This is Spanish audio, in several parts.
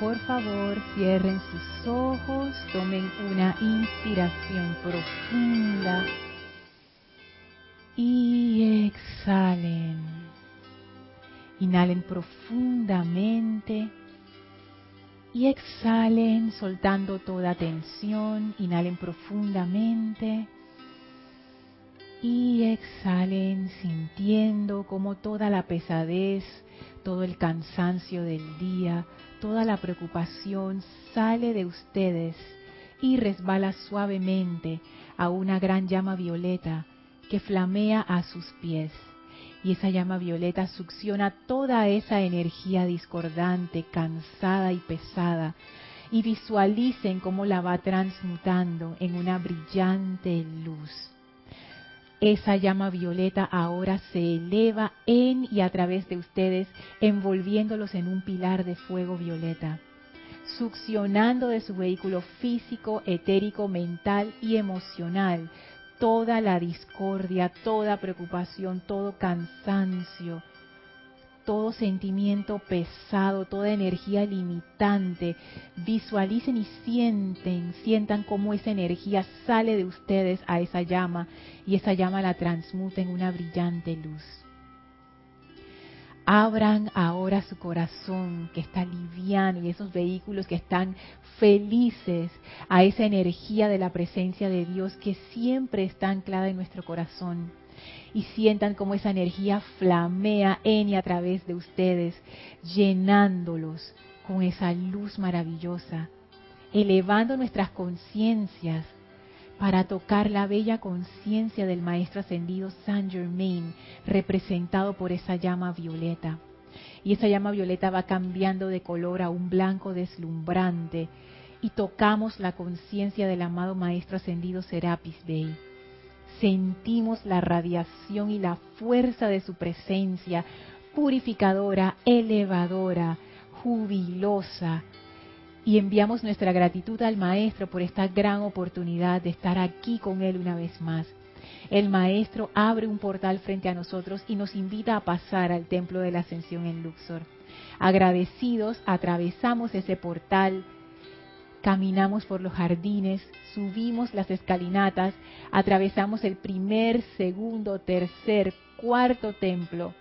por favor cierren sus ojos, tomen una inspiración profunda y exhalen. Inhalen profundamente y exhalen soltando toda tensión. Inhalen profundamente y exhalen sintiendo como toda la pesadez, todo el cansancio del día, toda la preocupación sale de ustedes y resbala suavemente a una gran llama violeta que flamea a sus pies. Y esa llama violeta succiona toda esa energía discordante, cansada y pesada. Y visualicen cómo la va transmutando en una brillante luz. Esa llama violeta ahora se eleva en y a través de ustedes, envolviéndolos en un pilar de fuego violeta, succionando de su vehículo físico, etérico, mental y emocional toda la discordia, toda preocupación, todo cansancio, todo sentimiento pesado, toda energía limitante. Visualicen y sienten, sientan cómo esa energía sale de ustedes a esa llama y esa llama la transmuta en una brillante luz. Abran ahora su corazón que está liviano y esos vehículos que están felices a esa energía de la presencia de Dios que siempre está anclada en nuestro corazón y sientan cómo esa energía flamea en y a través de ustedes, llenándolos con esa luz maravillosa, elevando nuestras conciencias para tocar la bella conciencia del Maestro Ascendido Saint Germain, representado por esa llama violeta. Y esa llama violeta va cambiando de color a un blanco deslumbrante y tocamos la conciencia del amado Maestro Ascendido Serapis Bey sentimos la radiación y la fuerza de su presencia, purificadora, elevadora, jubilosa. Y enviamos nuestra gratitud al Maestro por esta gran oportunidad de estar aquí con Él una vez más. El Maestro abre un portal frente a nosotros y nos invita a pasar al Templo de la Ascensión en Luxor. Agradecidos, atravesamos ese portal Caminamos por los jardines, subimos las escalinatas, atravesamos el primer, segundo, tercer, cuarto templo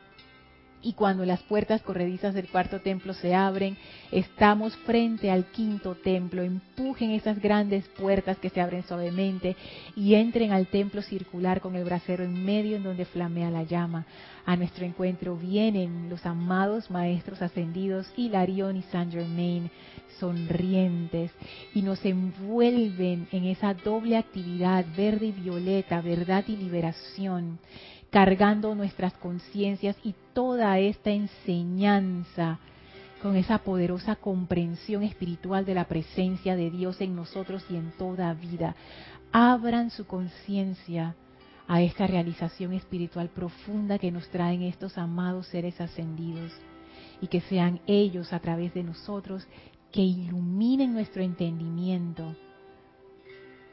y cuando las puertas corredizas del cuarto templo se abren, estamos frente al quinto templo. Empujen esas grandes puertas que se abren suavemente y entren al templo circular con el brasero en medio en donde flamea la llama. A nuestro encuentro vienen los amados maestros ascendidos Hilarión y Saint Germain, sonrientes, y nos envuelven en esa doble actividad verde y violeta, verdad y liberación cargando nuestras conciencias y toda esta enseñanza con esa poderosa comprensión espiritual de la presencia de Dios en nosotros y en toda vida. Abran su conciencia a esta realización espiritual profunda que nos traen estos amados seres ascendidos y que sean ellos a través de nosotros que iluminen nuestro entendimiento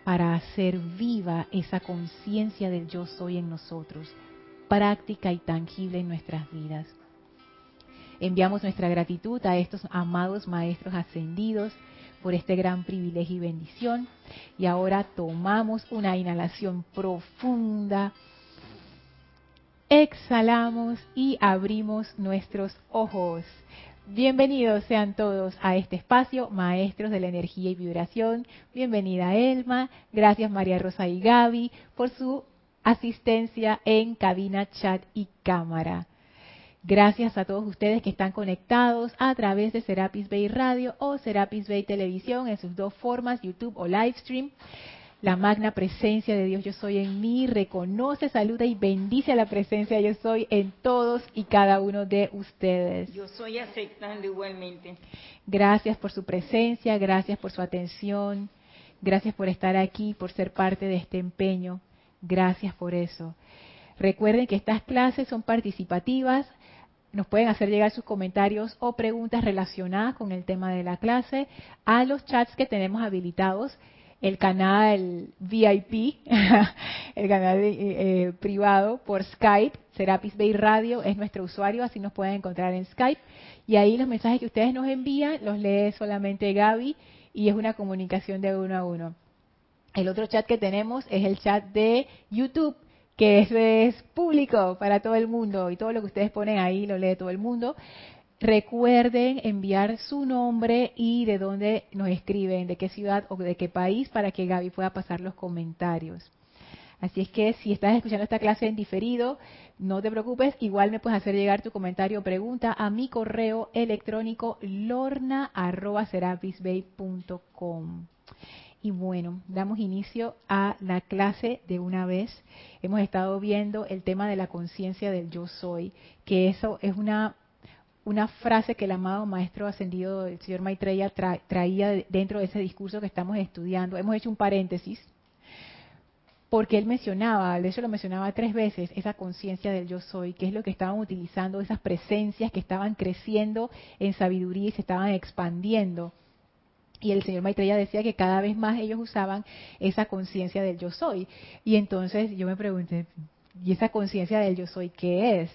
para hacer viva esa conciencia del yo soy en nosotros práctica y tangible en nuestras vidas. Enviamos nuestra gratitud a estos amados maestros ascendidos por este gran privilegio y bendición. Y ahora tomamos una inhalación profunda, exhalamos y abrimos nuestros ojos. Bienvenidos sean todos a este espacio, maestros de la energía y vibración. Bienvenida Elma, gracias María Rosa y Gaby por su asistencia en cabina, chat y cámara. Gracias a todos ustedes que están conectados a través de Serapis Bay Radio o Serapis Bay Televisión en sus dos formas, YouTube o Livestream. La magna presencia de Dios yo soy en mí reconoce, saluda y bendice a la presencia yo soy en todos y cada uno de ustedes. Yo soy aceptando igualmente. Gracias por su presencia, gracias por su atención, gracias por estar aquí, por ser parte de este empeño Gracias por eso. Recuerden que estas clases son participativas. Nos pueden hacer llegar sus comentarios o preguntas relacionadas con el tema de la clase a los chats que tenemos habilitados el canal VIP, el canal eh, eh, privado por Skype. Serapis Bay Radio es nuestro usuario, así nos pueden encontrar en Skype. Y ahí los mensajes que ustedes nos envían los lee solamente Gaby y es una comunicación de uno a uno. El otro chat que tenemos es el chat de YouTube, que es, es público para todo el mundo y todo lo que ustedes ponen ahí lo lee todo el mundo. Recuerden enviar su nombre y de dónde nos escriben, de qué ciudad o de qué país, para que Gaby pueda pasar los comentarios. Así es que si estás escuchando esta clase en diferido, no te preocupes, igual me puedes hacer llegar tu comentario o pregunta a mi correo electrónico lorna.serapisbay.com. Y bueno, damos inicio a la clase de una vez. Hemos estado viendo el tema de la conciencia del yo soy, que eso es una una frase que el amado maestro ascendido, el señor Maitreya, traía dentro de ese discurso que estamos estudiando. Hemos hecho un paréntesis, porque él mencionaba, de hecho lo mencionaba tres veces, esa conciencia del yo soy, que es lo que estaban utilizando, esas presencias que estaban creciendo en sabiduría y se estaban expandiendo. Y el señor Maitreya decía que cada vez más ellos usaban esa conciencia del yo soy. Y entonces yo me pregunté, ¿y esa conciencia del yo soy qué es?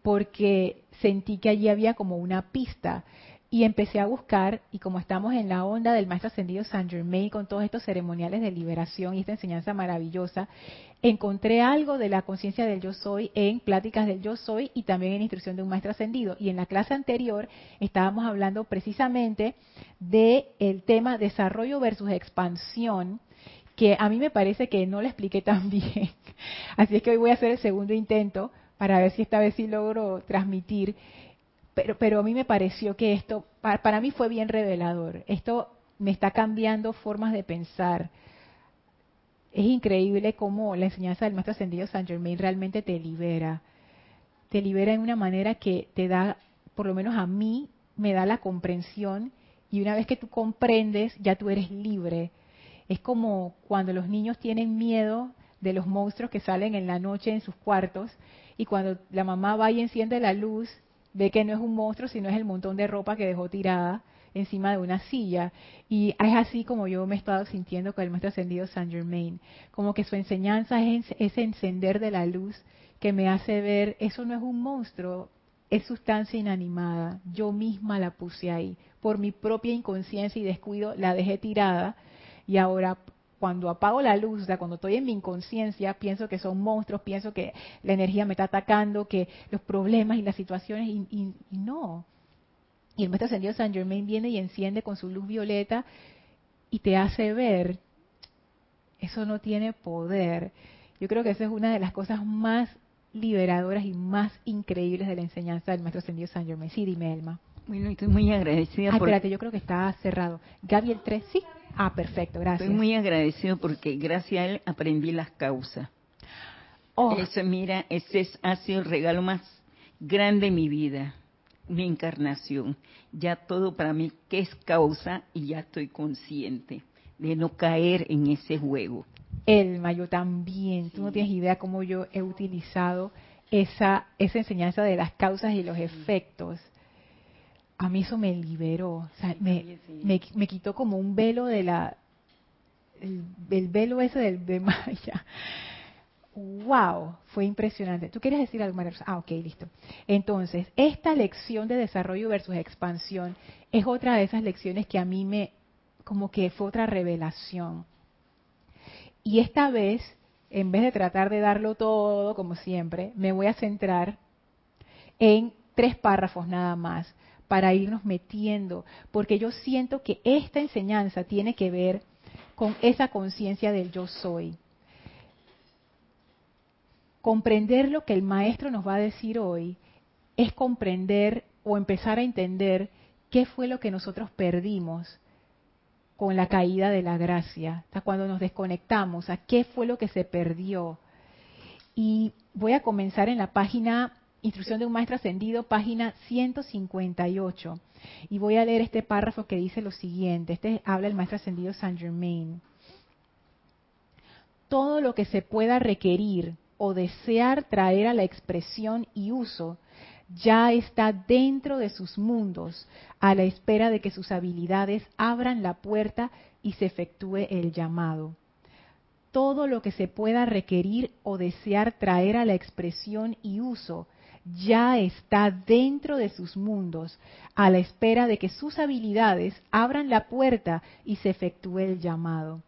Porque sentí que allí había como una pista y empecé a buscar y como estamos en la onda del maestro ascendido Saint Germain con todos estos ceremoniales de liberación y esta enseñanza maravillosa, encontré algo de la conciencia del yo soy en pláticas del yo soy y también en instrucción de un maestro ascendido. Y en la clase anterior estábamos hablando precisamente de el tema desarrollo versus expansión que a mí me parece que no lo expliqué tan bien. Así es que hoy voy a hacer el segundo intento para ver si esta vez sí logro transmitir. Pero, a mí me pareció que esto, para, mí fue bien revelador. Esto me está cambiando formas de pensar. Es increíble cómo la enseñanza del Maestro Ascendido San Germain realmente te libera. Te libera en una manera que te da, por lo menos a mí, me da la comprensión y una vez que tú comprendes, ya tú eres libre. Es como cuando los niños tienen miedo de los monstruos que salen en la noche en sus cuartos y cuando la mamá va y enciende la luz, ve que no es un monstruo, sino es el montón de ropa que dejó tirada encima de una silla. Y es así como yo me he estado sintiendo con el maestro ascendido Saint Germain, como que su enseñanza es ese encender de la luz que me hace ver, eso no es un monstruo, es sustancia inanimada, yo misma la puse ahí, por mi propia inconsciencia y descuido la dejé tirada. Y ahora cuando apago la luz, o sea, cuando estoy en mi inconsciencia, pienso que son monstruos, pienso que la energía me está atacando, que los problemas y las situaciones, y, no. Y el maestro ascendido San Germain viene y enciende con su luz violeta y te hace ver, eso no tiene poder. Yo creo que esa es una de las cosas más liberadoras y más increíbles de la enseñanza del maestro ascendido San Germain. Sí, dime, Elma. Bueno, estoy muy agradecida. Ah, espérate, yo creo que está cerrado. Gaby, el 3, sí. Ah, perfecto, gracias. Estoy muy agradecido porque gracias a él aprendí las causas. Oh. Eso, mira, ese ha sido el regalo más grande de mi vida, mi encarnación. Ya todo para mí que es causa y ya estoy consciente de no caer en ese juego. Elma, yo también. Tú no tienes idea cómo yo he utilizado esa, esa enseñanza de las causas y los efectos a mí eso me liberó, o sea, me, me, quitó como un velo de la, el, velo ese del, de Maya. ¡Wow! Fue impresionante. ¿Tú quieres decir algo, María Ah, ok, listo. Entonces, esta lección de desarrollo versus expansión es otra de esas lecciones que a mí me, como que fue otra revelación. Y esta vez, en vez de tratar de darlo todo, como siempre, me voy a centrar en tres párrafos nada más para irnos metiendo, porque yo siento que esta enseñanza tiene que ver con esa conciencia del yo soy. Comprender lo que el maestro nos va a decir hoy es comprender o empezar a entender qué fue lo que nosotros perdimos con la caída de la gracia, hasta cuando nos desconectamos, a qué fue lo que se perdió. Y voy a comenzar en la página Instrucción de un Maestro Ascendido, página 158. Y voy a leer este párrafo que dice lo siguiente. Este habla el Maestro Ascendido Saint Germain. Todo lo que se pueda requerir o desear traer a la expresión y uso ya está dentro de sus mundos a la espera de que sus habilidades abran la puerta y se efectúe el llamado. Todo lo que se pueda requerir o desear traer a la expresión y uso ya está dentro de sus mundos a la espera de que sus habilidades abran la puerta y se efectúe el llamado.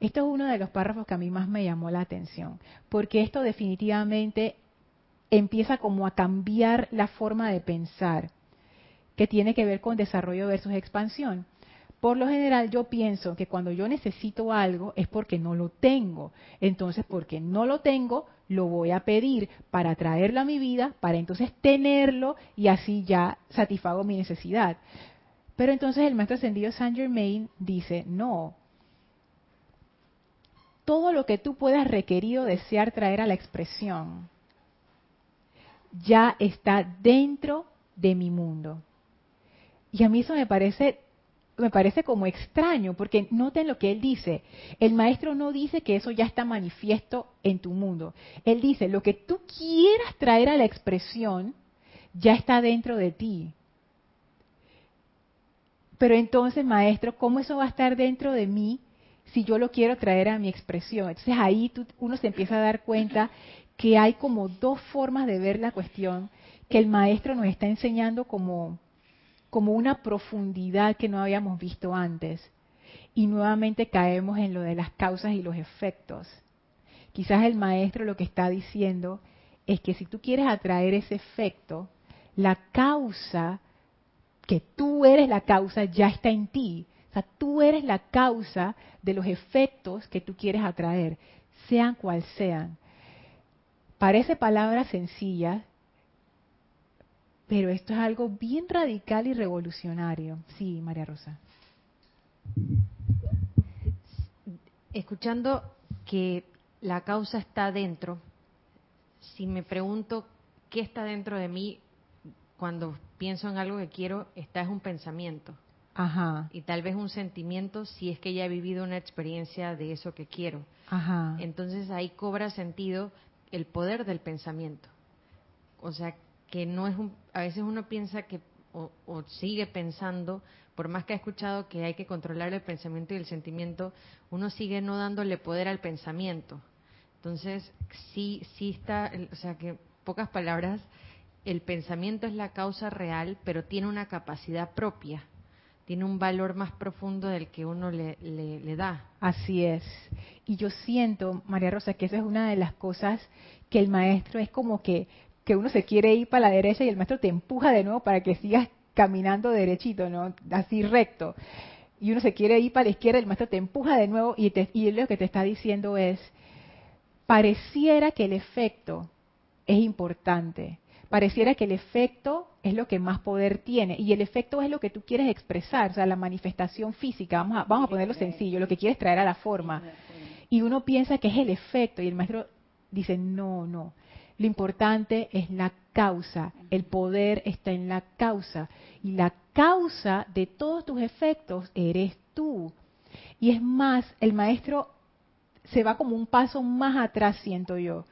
Esto es uno de los párrafos que a mí más me llamó la atención, porque esto definitivamente empieza como a cambiar la forma de pensar, que tiene que ver con desarrollo versus expansión. Por lo general yo pienso que cuando yo necesito algo es porque no lo tengo. Entonces, porque no lo tengo, lo voy a pedir para traerlo a mi vida, para entonces tenerlo y así ya satisfago mi necesidad. Pero entonces el maestro ascendido Saint Germain dice, no, todo lo que tú puedas requerir o desear traer a la expresión ya está dentro de mi mundo. Y a mí eso me parece me parece como extraño, porque noten lo que él dice. El maestro no dice que eso ya está manifiesto en tu mundo. Él dice, lo que tú quieras traer a la expresión ya está dentro de ti. Pero entonces, maestro, ¿cómo eso va a estar dentro de mí si yo lo quiero traer a mi expresión? Entonces ahí uno se empieza a dar cuenta que hay como dos formas de ver la cuestión que el maestro nos está enseñando como, como una profundidad que no habíamos visto antes. Y nuevamente caemos en lo de las causas y los efectos. Quizás el maestro lo que está diciendo es que si tú quieres atraer ese efecto, la causa, que tú eres la causa, ya está en ti. O sea, tú eres la causa de los efectos que tú quieres atraer, sean cual sean. Parece palabra sencilla, pero esto es algo bien radical y revolucionario. Sí, María Rosa. Escuchando que la causa está dentro, si me pregunto qué está dentro de mí cuando pienso en algo que quiero, está es un pensamiento. Ajá. Y tal vez un sentimiento si es que ya he vivido una experiencia de eso que quiero. Ajá. Entonces ahí cobra sentido el poder del pensamiento. O sea, que no es un, a veces uno piensa que o, sigue pensando, por más que ha escuchado que hay que controlar el pensamiento y el sentimiento, uno sigue no dándole poder al pensamiento. Entonces, sí, sí está, o sea que, pocas palabras, el pensamiento es la causa real, pero tiene una capacidad propia, tiene un valor más profundo del que uno le, le, le da. Así es. Y yo siento, María Rosa, que esa es una de las cosas que el maestro es como que, que uno se quiere ir para la derecha y el maestro te empuja de nuevo para que sigas caminando derechito, ¿no? Así recto. Y uno se quiere ir para la izquierda, el maestro te empuja de nuevo y, te, y lo que te está diciendo es, pareciera que el efecto es importante, pareciera que el efecto es lo que más poder tiene y el efecto es lo que tú quieres expresar, o sea, la manifestación física, vamos a, vamos a ponerlo sencillo, lo que quieres traer a la forma. Y uno piensa que es el efecto y el maestro dice, no, no, lo importante es la causa, el poder está en la causa y la causa de todos tus efectos eres tú. Y es más, el maestro se va como un paso más atrás, siento yo.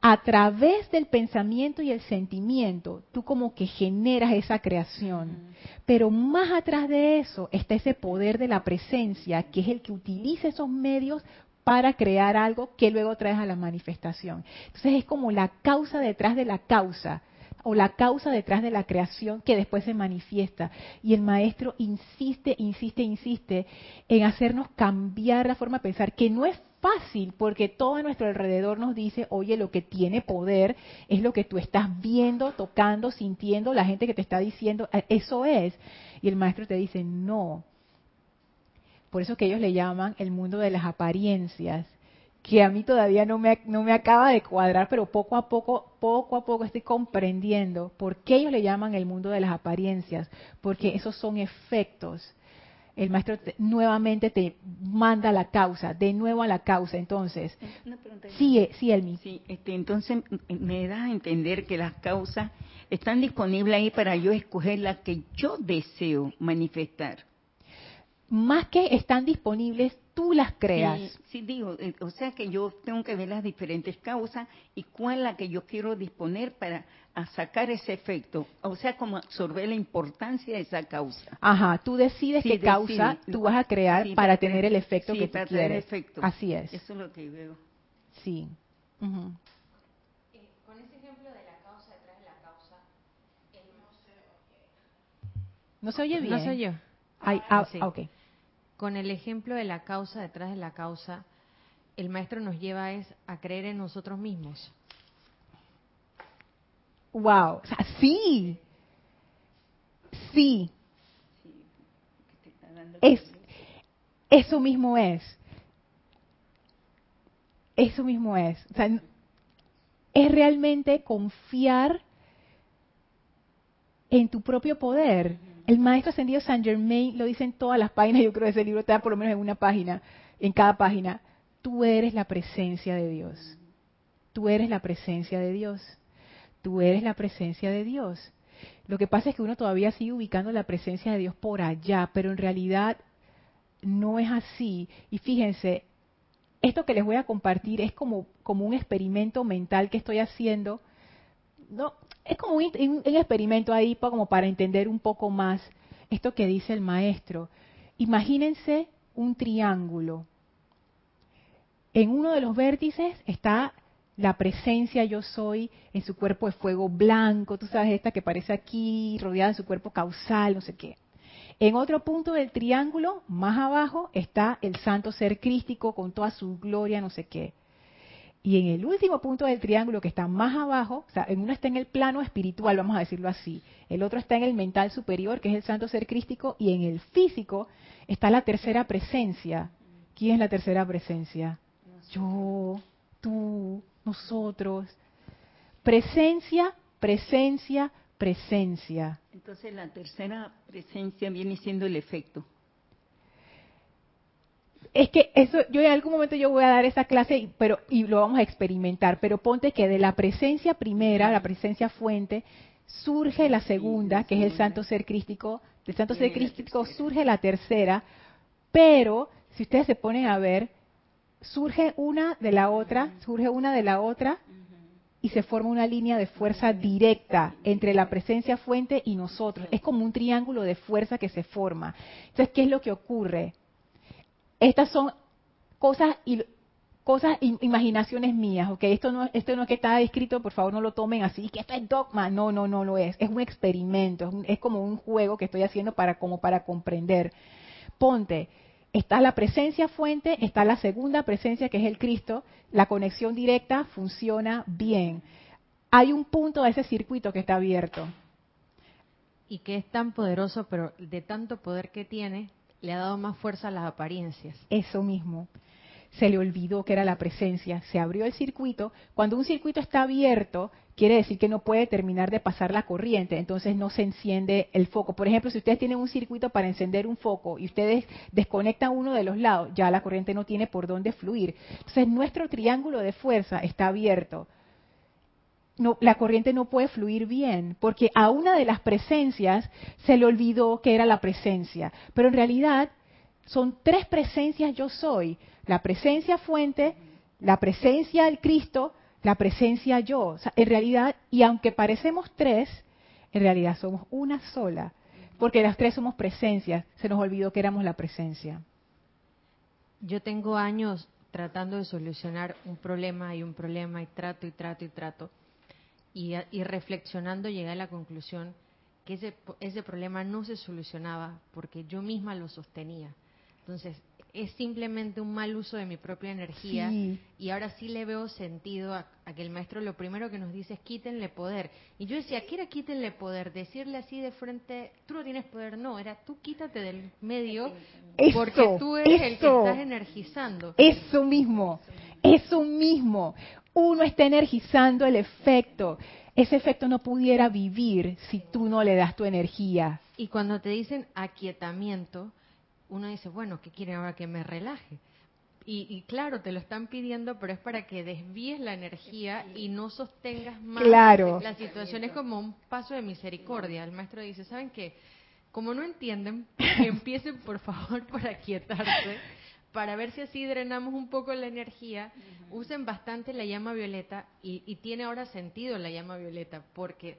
A través del pensamiento y el sentimiento, tú como que generas esa creación. Pero más atrás de eso está ese poder de la presencia, que es el que utiliza esos medios para crear algo que luego traes a la manifestación. Entonces es como la causa detrás de la causa o la causa detrás de la creación que después se manifiesta. Y el maestro insiste, insiste, insiste en hacernos cambiar la forma de pensar, que no es fácil porque todo a nuestro alrededor nos dice, oye, lo que tiene poder es lo que tú estás viendo, tocando, sintiendo, la gente que te está diciendo, eh, eso es. Y el maestro te dice, no. Por eso que ellos le llaman el mundo de las apariencias, que a mí todavía no me, no me acaba de cuadrar, pero poco a poco, poco a poco estoy comprendiendo por qué ellos le llaman el mundo de las apariencias, porque esos son efectos el maestro nuevamente te manda la causa, de nuevo a la causa. Entonces, sí, sí, Elmi. Sí, este, entonces me da a entender que las causas están disponibles ahí para yo escoger la que yo deseo manifestar. Más que están disponibles, tú las creas. Sí, digo, eh, o sea que yo tengo que ver las diferentes causas y cuál es la que yo quiero disponer para sacar ese efecto. O sea, como absorber la importancia de esa causa. Ajá, tú decides qué causa tú vas a crear para, tener el efecto que tú quieres. Efecto. Así es. Eso es lo que veo. Sí. Eh, con ese ejemplo de la causa detrás de la causa, no se oye bien. No se oye. Ay, ah, ah okay con el ejemplo de la causa detrás de la causa, el maestro nos lleva es a creer en nosotros mismos. Wow, o sea, sí, sí, es, eso mismo es, eso mismo es, es realmente confiar en tu propio poder el maestro ascendido Saint Germain lo dice en todas las páginas, yo creo que ese libro está por lo menos en una página, en cada página. Tú eres la presencia de Dios. Tú eres la presencia de Dios. Tú eres la presencia de Dios. Lo que pasa es que uno todavía sigue ubicando la presencia de Dios por allá, pero en realidad no es así. Y fíjense, esto que les voy a compartir es como, como un experimento mental que estoy haciendo. No, es como un, experimento ahí como para entender un poco más esto que dice el maestro. Imagínense un triángulo. En uno de los vértices está la presencia yo soy en su cuerpo de fuego blanco, tú sabes, esta que parece aquí, rodeada de su cuerpo causal, no sé qué. En otro punto del triángulo, más abajo, está el santo ser crístico con toda su gloria, no sé qué. Y en el último punto del triángulo, que está más abajo, o sea, en uno está en el plano espiritual, vamos a decirlo así, el otro está en el mental superior, que es el santo ser crístico, y en el físico está la tercera presencia. ¿Quién es la tercera presencia? Yo, tú, nosotros. Presencia, presencia, presencia. Entonces la tercera presencia viene siendo el efecto es que eso, yo en algún momento yo voy a dar esa clase, pero y lo vamos a experimentar. Pero ponte que de la presencia primera, la presencia fuente, surge la segunda, que es el Santo Ser Crístico. Del Santo Ser Crístico surge la tercera, pero si ustedes se ponen a ver, surge una de la otra, surge una de la otra y se forma una línea de fuerza directa entre la presencia fuente y nosotros. Es como un triángulo de fuerza que se forma. Entonces, ¿qué es lo que ocurre? Estas son cosas y cosas imaginaciones mías, ¿ok? Esto no, esto no es que está escrito, por favor no lo tomen así, que esto es dogma, no, no, no lo es, es un experimento, es, como un juego que estoy haciendo para como para comprender. Ponte, está la presencia fuente, está la segunda presencia que es el Cristo, la conexión directa funciona bien. Hay un punto de ese circuito que está abierto. Y que es tan poderoso, pero de tanto poder que tiene, le ha dado más fuerza a las apariencias. Eso mismo. Se le olvidó que era la presencia, se abrió el circuito. Cuando un circuito está abierto, quiere decir que no puede terminar de pasar la corriente, entonces no se enciende el foco. Por ejemplo, si ustedes tienen un circuito para encender un foco y ustedes desconectan uno de los lados, ya la corriente no tiene por dónde fluir. Entonces nuestro triángulo de fuerza está abierto no, la corriente no puede fluir bien, porque a una de las presencias se le olvidó que era la presencia. Pero en realidad son tres presencias yo soy. La presencia fuente, la presencia del Cristo, la presencia yo. en realidad, y aunque parecemos tres, en realidad somos una sola. Porque las tres somos presencias. Se nos olvidó que éramos la presencia. Yo tengo años tratando de solucionar un problema y un problema y trato y trato y trato y, reflexionando llegué a la conclusión que ese, ese problema no se solucionaba porque yo misma lo sostenía. Entonces, es simplemente un mal uso de mi propia energía y ahora sí le veo sentido a, que el maestro lo primero que nos dice es quítenle poder. Y yo decía, ¿qué era quítenle poder? Decirle así de frente, tú no tienes poder, no, era tú quítate del medio porque tú eres el que estás energizando. Eso mismo, eso mismo uno está energizando el efecto. Ese efecto no pudiera vivir si tú no le das tu energía. Y cuando te dicen aquietamiento, uno dice, bueno, ¿qué quieren ahora que me relaje? Y, claro, te lo están pidiendo, pero es para que desvíes la energía y no sostengas más claro. la situación. Es como un paso de misericordia. El maestro dice, ¿saben qué? Como no entienden, empiecen por favor por aquietarse para ver si así drenamos un poco la energía, usen bastante la llama violeta y, y tiene ahora sentido la llama violeta, porque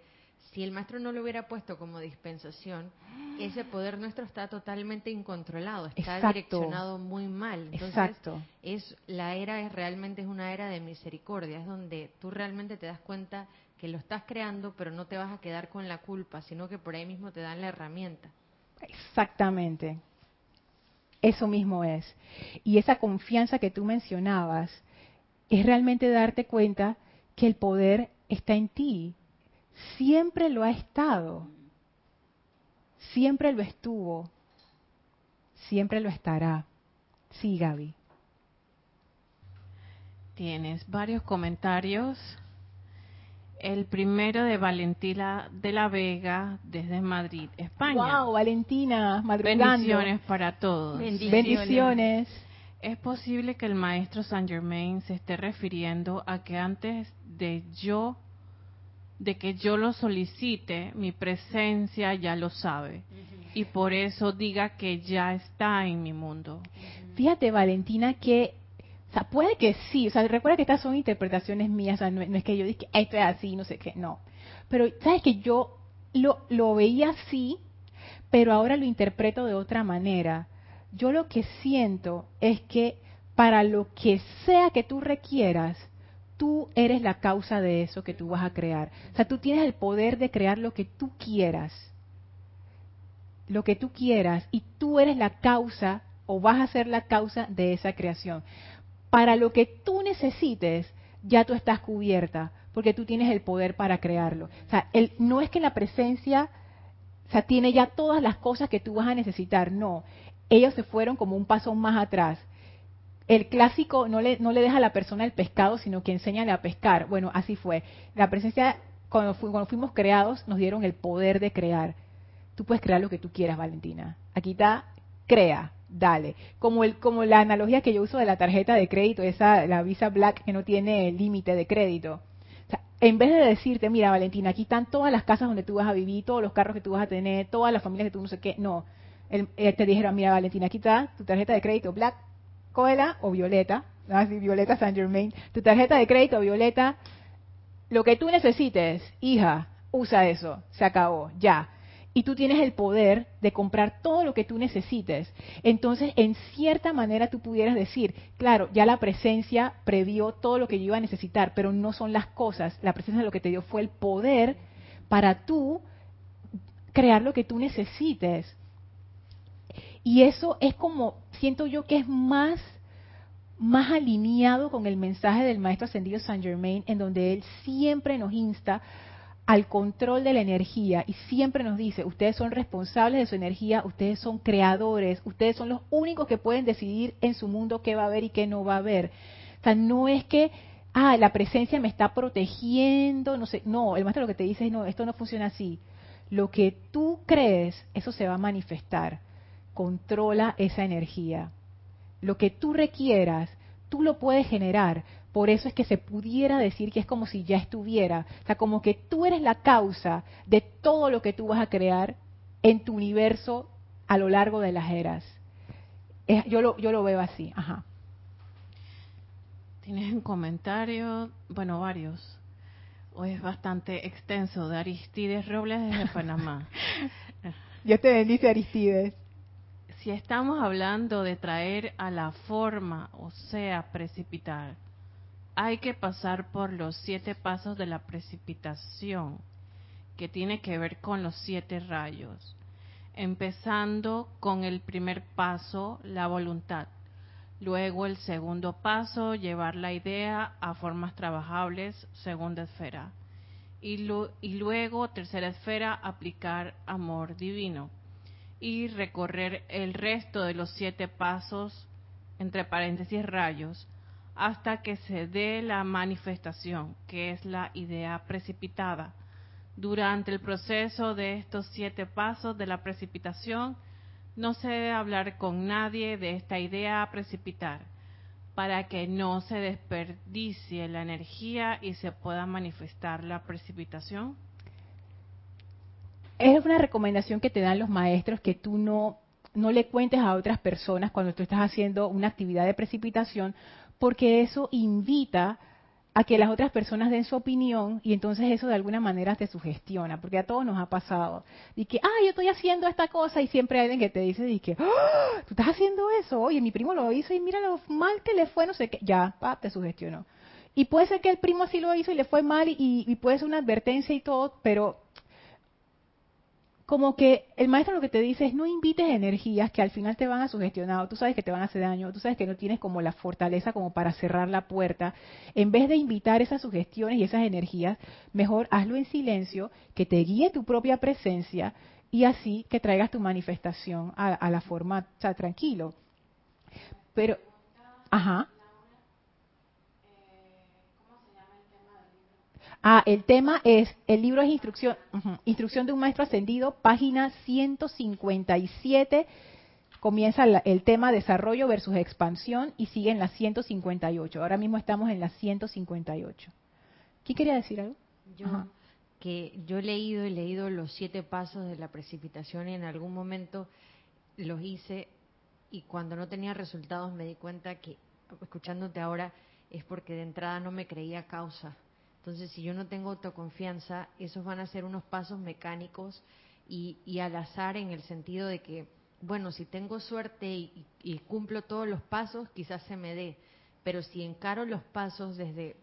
si el maestro no lo hubiera puesto como dispensación, ese poder nuestro está totalmente incontrolado, está direccionado muy mal. Exacto. es la era es realmente es una era de misericordia, es donde tú realmente te das cuenta que lo estás creando, pero no te vas a quedar con la culpa, sino que por ahí mismo te dan la herramienta. Exactamente. Eso mismo es. Y esa confianza que tú mencionabas es realmente darte cuenta que el poder está en ti. Siempre lo ha estado. Siempre lo estuvo. Siempre lo estará. Sí, Gaby. Tienes varios comentarios el primero de Valentina de la Vega desde Madrid, España. Wow, Valentina, madrugando. Bendiciones para todos. Bendiciones. Es posible que el maestro Saint Germain se esté refiriendo a que antes de yo de que yo lo solicite, mi presencia ya lo sabe. Y por eso diga que ya está en mi mundo. Fíjate, Valentina, que puede que sí, o sea, recuerda que estas son interpretaciones mías, o sea, no, es que yo diga, esto es así, no sé qué, no. Pero, ¿sabes que Yo lo, lo veía así, pero ahora lo interpreto de otra manera. Yo lo que siento es que para lo que sea que tú requieras, tú eres la causa de eso que tú vas a crear. O sea, tú tienes el poder de crear lo que tú quieras. Lo que tú quieras y tú eres la causa o vas a ser la causa de esa creación para lo que tú necesites, ya tú estás cubierta, porque tú tienes el poder para crearlo. O sea, no es que la presencia, o sea, tiene ya todas las cosas que tú vas a necesitar, no. Ellos se fueron como un paso más atrás. El clásico no le, no le deja a la persona el pescado, sino que enseña a pescar. Bueno, así fue. La presencia, cuando, cuando fuimos creados, nos dieron el poder de crear. Tú puedes crear lo que tú quieras, Valentina. Aquí está, crea dale. Como el como la analogía que yo uso de la tarjeta de crédito, esa la Visa Black que no tiene límite de crédito. en vez de decirte, mira Valentina, aquí están todas las casas donde tú vas a vivir, todos los carros que tú vas a tener, todas las familias que tú no sé qué, no. Eh, te dijeron, mira Valentina, aquí está tu tarjeta de crédito Black, cógela o Violeta, así Violeta Saint Germain, tu tarjeta de crédito Violeta, lo que tú necesites, hija, usa eso, se acabó, ya y tú tienes el poder de comprar todo lo que tú necesites. Entonces, en cierta manera tú pudieras decir, claro, ya la presencia previó todo lo que yo iba a necesitar, pero no son las cosas. La presencia lo que te dio fue el poder para tú crear lo que tú necesites. Y eso es como, siento yo que es más más alineado con el mensaje del maestro ascendido Saint Germain, en donde él siempre nos insta al control de la energía y siempre nos dice, ustedes son responsables de su energía, ustedes son creadores, ustedes son los únicos que pueden decidir en su mundo qué va a haber y qué no va a haber. O sea, no es que, ah, la presencia me está protegiendo, no sé, no, el maestro lo que te dice es, no, esto no funciona así. Lo que tú crees, eso se va a manifestar. Controla esa energía. Lo que tú requieras, tú lo puedes generar, por eso es que se pudiera decir que es como si ya estuviera. O sea, como que tú eres la causa de todo lo que tú vas a crear en tu universo a lo largo de las eras. Yo lo, yo lo veo así. Ajá. ¿Tienes un comentario? Bueno, varios. Hoy es bastante extenso de Aristides Robles desde Panamá. Yo te bendice, Aristides. Si estamos hablando de traer a la forma, o sea, precipitar, hay que pasar por los siete pasos de la precipitación, que tiene que ver con los siete rayos, empezando con el primer paso, la voluntad. Luego el segundo paso, llevar la idea a formas trabajables, segunda esfera. Y, y luego, tercera esfera, aplicar amor divino. Y recorrer el resto de los siete pasos, entre paréntesis rayos, hasta que se dé la manifestación, que es la idea precipitada. Durante el proceso de estos siete pasos de la precipitación, no se debe hablar con nadie de esta idea a precipitar, para que no se desperdicie la energía y se pueda manifestar la precipitación. Es una recomendación que te dan los maestros que tú no no le cuentes a otras personas cuando tú estás haciendo una actividad de precipitación, porque eso invita a que las otras personas den su opinión y entonces eso de alguna manera te sugestiona, porque a todos nos ha pasado. Y que, ah, yo estoy haciendo esta cosa y siempre hay alguien que te dice, y que, ¡Ah! tú estás haciendo eso, oye, mi primo lo hizo y mira lo mal que le fue, no sé qué, ya, pa, te sugestionó. Y puede ser que el primo así lo hizo y le fue mal y, y puede ser una advertencia y todo, pero como que el maestro lo que te dice es no invites energías que al final te van a sugestionar, tú sabes que te van a hacer daño, tú sabes que no tienes como la fortaleza como para cerrar la puerta. En vez de invitar esas sugestiones y esas energías, mejor hazlo en silencio, que te guíe tu propia presencia y así que traigas tu manifestación a, la forma, o sea, tranquilo. Pero, ajá. Ah, el tema es, el libro es instrucción, instrucción de un maestro ascendido, página 157. Comienza el tema desarrollo versus expansión y sigue en la 158. Ahora mismo estamos en la 158. ¿Qué quería decir algo? Yo, que yo he leído y leído los siete pasos de la precipitación y en algún momento los hice y cuando no tenía resultados me di cuenta que, escuchándote ahora, es porque de entrada no me creía causa entonces, si yo no tengo autoconfianza, esos van a ser unos pasos mecánicos y, al azar en el sentido de que, bueno, si tengo suerte y, cumplo todos los pasos, quizás se me dé. Pero si encaro los pasos desde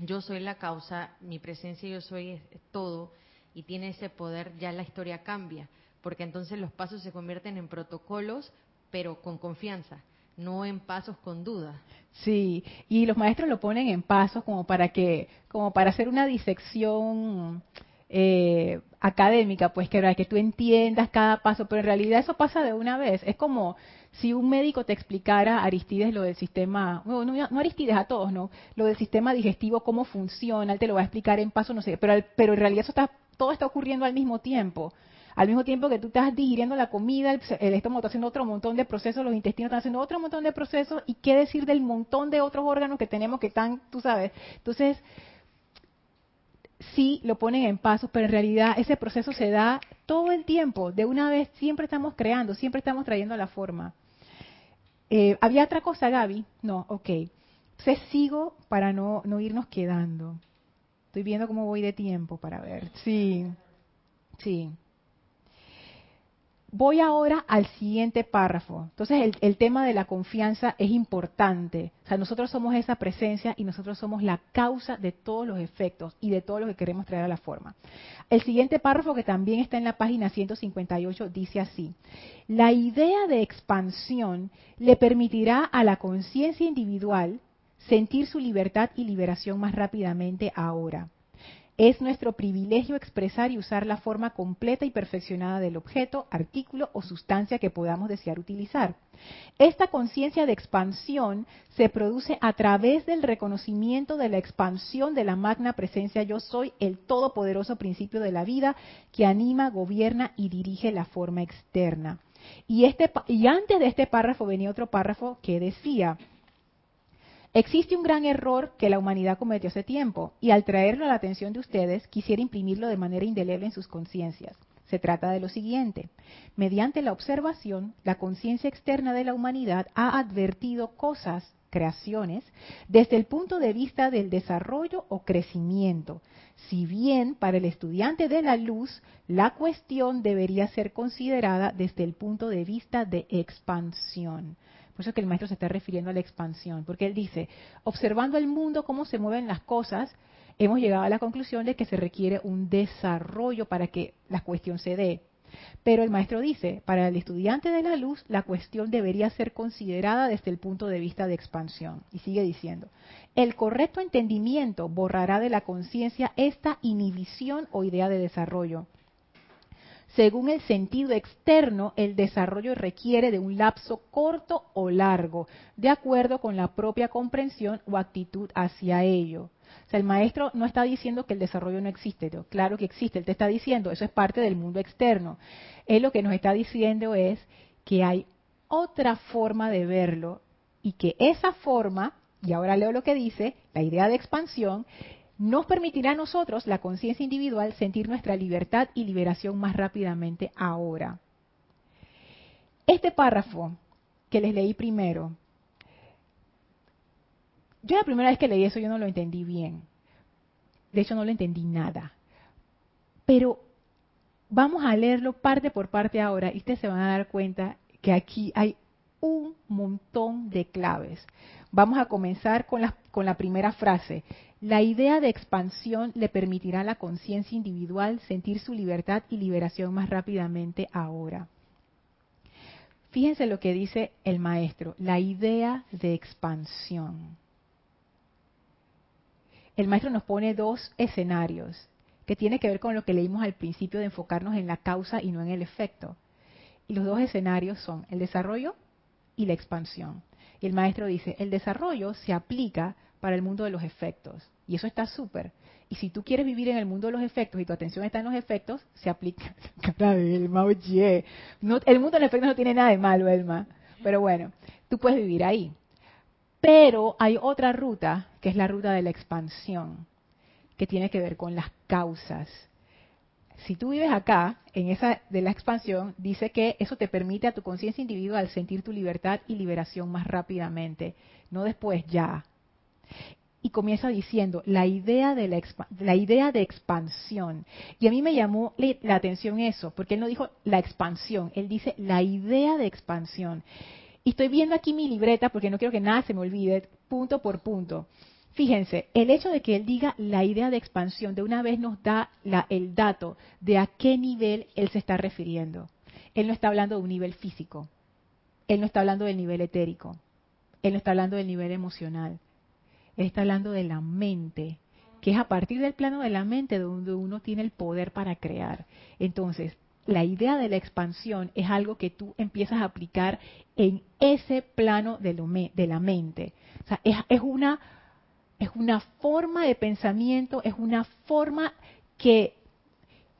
yo soy la causa, mi presencia yo soy todo y tiene ese poder, ya la historia cambia. Porque entonces los pasos se convierten en protocolos, pero con confianza no en pasos con duda. Sí, y los maestros lo ponen en pasos como para que, como para hacer una disección eh, académica, pues que, que tú entiendas cada paso, pero en realidad eso pasa de una vez. Es como si un médico te explicara, Aristides, lo del sistema, no, no, Aristides, a todos, ¿no? Lo del sistema digestivo, cómo funciona, él te lo va a explicar en paso, no sé, pero, pero en realidad eso está, todo está ocurriendo al mismo tiempo al mismo tiempo que tú estás digiriendo la comida, el, estómago está haciendo otro montón de procesos, los intestinos están haciendo otro montón de procesos, y qué decir del montón de otros órganos que tenemos que están, tú sabes. Entonces, sí lo ponen en pasos, pero en realidad ese proceso se da todo el tiempo, de una vez, siempre estamos creando, siempre estamos trayendo la forma. Eh, ¿Había otra cosa, Gaby? No, ok. Entonces sigo para no, no irnos quedando. Estoy viendo cómo voy de tiempo para ver. Sí, sí. Voy ahora al siguiente párrafo. Entonces, el, tema de la confianza es importante. O sea, nosotros somos esa presencia y nosotros somos la causa de todos los efectos y de todo lo que queremos traer a la forma. El siguiente párrafo, que también está en la página 158, dice así. La idea de expansión le permitirá a la conciencia individual sentir su libertad y liberación más rápidamente ahora. Es nuestro privilegio expresar y usar la forma completa y perfeccionada del objeto, artículo o sustancia que podamos desear utilizar. Esta conciencia de expansión se produce a través del reconocimiento de la expansión de la magna presencia yo soy, el todopoderoso principio de la vida que anima, gobierna y dirige la forma externa. Y, este, y antes de este párrafo venía otro párrafo que decía, Existe un gran error que la humanidad cometió hace tiempo y al traerlo a la atención de ustedes quisiera imprimirlo de manera indeleble en sus conciencias. Se trata de lo siguiente. Mediante la observación, la conciencia externa de la humanidad ha advertido cosas, creaciones, desde el punto de vista del desarrollo o crecimiento. Si bien para el estudiante de la luz, la cuestión debería ser considerada desde el punto de vista de expansión. Por eso es que el maestro se está refiriendo a la expansión, porque él dice, observando el mundo, cómo se mueven las cosas, hemos llegado a la conclusión de que se requiere un desarrollo para que la cuestión se dé. Pero el maestro dice, para el estudiante de la luz, la cuestión debería ser considerada desde el punto de vista de expansión. Y sigue diciendo, el correcto entendimiento borrará de la conciencia esta inhibición o idea de desarrollo. Según el sentido externo, el desarrollo requiere de un lapso corto o largo, de acuerdo con la propia comprensión o actitud hacia ello. O sea, el maestro no está diciendo que el desarrollo no existe, claro que existe, él te está diciendo, eso es parte del mundo externo. Él lo que nos está diciendo es que hay otra forma de verlo y que esa forma, y ahora leo lo que dice, la idea de expansión, nos permitirá a nosotros, la conciencia individual, sentir nuestra libertad y liberación más rápidamente ahora. Este párrafo que les leí primero, yo la primera vez que leí eso yo no lo entendí bien. De hecho no lo entendí nada. Pero vamos a leerlo parte por parte ahora y ustedes se van a dar cuenta que aquí hay un montón de claves. Vamos a comenzar con la, primera frase. La idea de expansión le permitirá a la conciencia individual sentir su libertad y liberación más rápidamente ahora. Fíjense lo que dice el maestro, la idea de expansión. El maestro nos pone dos escenarios que tiene que ver con lo que leímos al principio de enfocarnos en la causa y no en el efecto. Y los dos escenarios son el desarrollo y la expansión. El maestro dice, el desarrollo se aplica para el mundo de los efectos. Y eso está súper. Y si tú quieres vivir en el mundo de los efectos y tu atención está en los efectos, se aplica. El mundo de los efectos no tiene nada de malo, Elma. Pero bueno, tú puedes vivir ahí. Pero hay otra ruta, que es la ruta de la expansión, que tiene que ver con las causas si tú vives acá, en esa de la expansión, dice que eso te permite a tu conciencia individual sentir tu libertad y liberación más rápidamente, no después ya. Y comienza diciendo la idea de la, la idea de expansión. Y a mí me llamó la atención eso, porque él no dijo la expansión, él dice la idea de expansión. Y estoy viendo aquí mi libreta porque no quiero que nada se me olvide, punto por punto. Fíjense, el hecho de que él diga la idea de expansión de una vez nos da el dato de a qué nivel él se está refiriendo. Él no está hablando de un nivel físico, él no está hablando del nivel etérico, él no está hablando del nivel emocional, él está hablando de la mente, que es a partir del plano de la mente donde uno tiene el poder para crear. Entonces, la idea de la expansión es algo que tú empiezas a aplicar en ese plano de, la mente. O sea, es una es una forma de pensamiento, es una forma que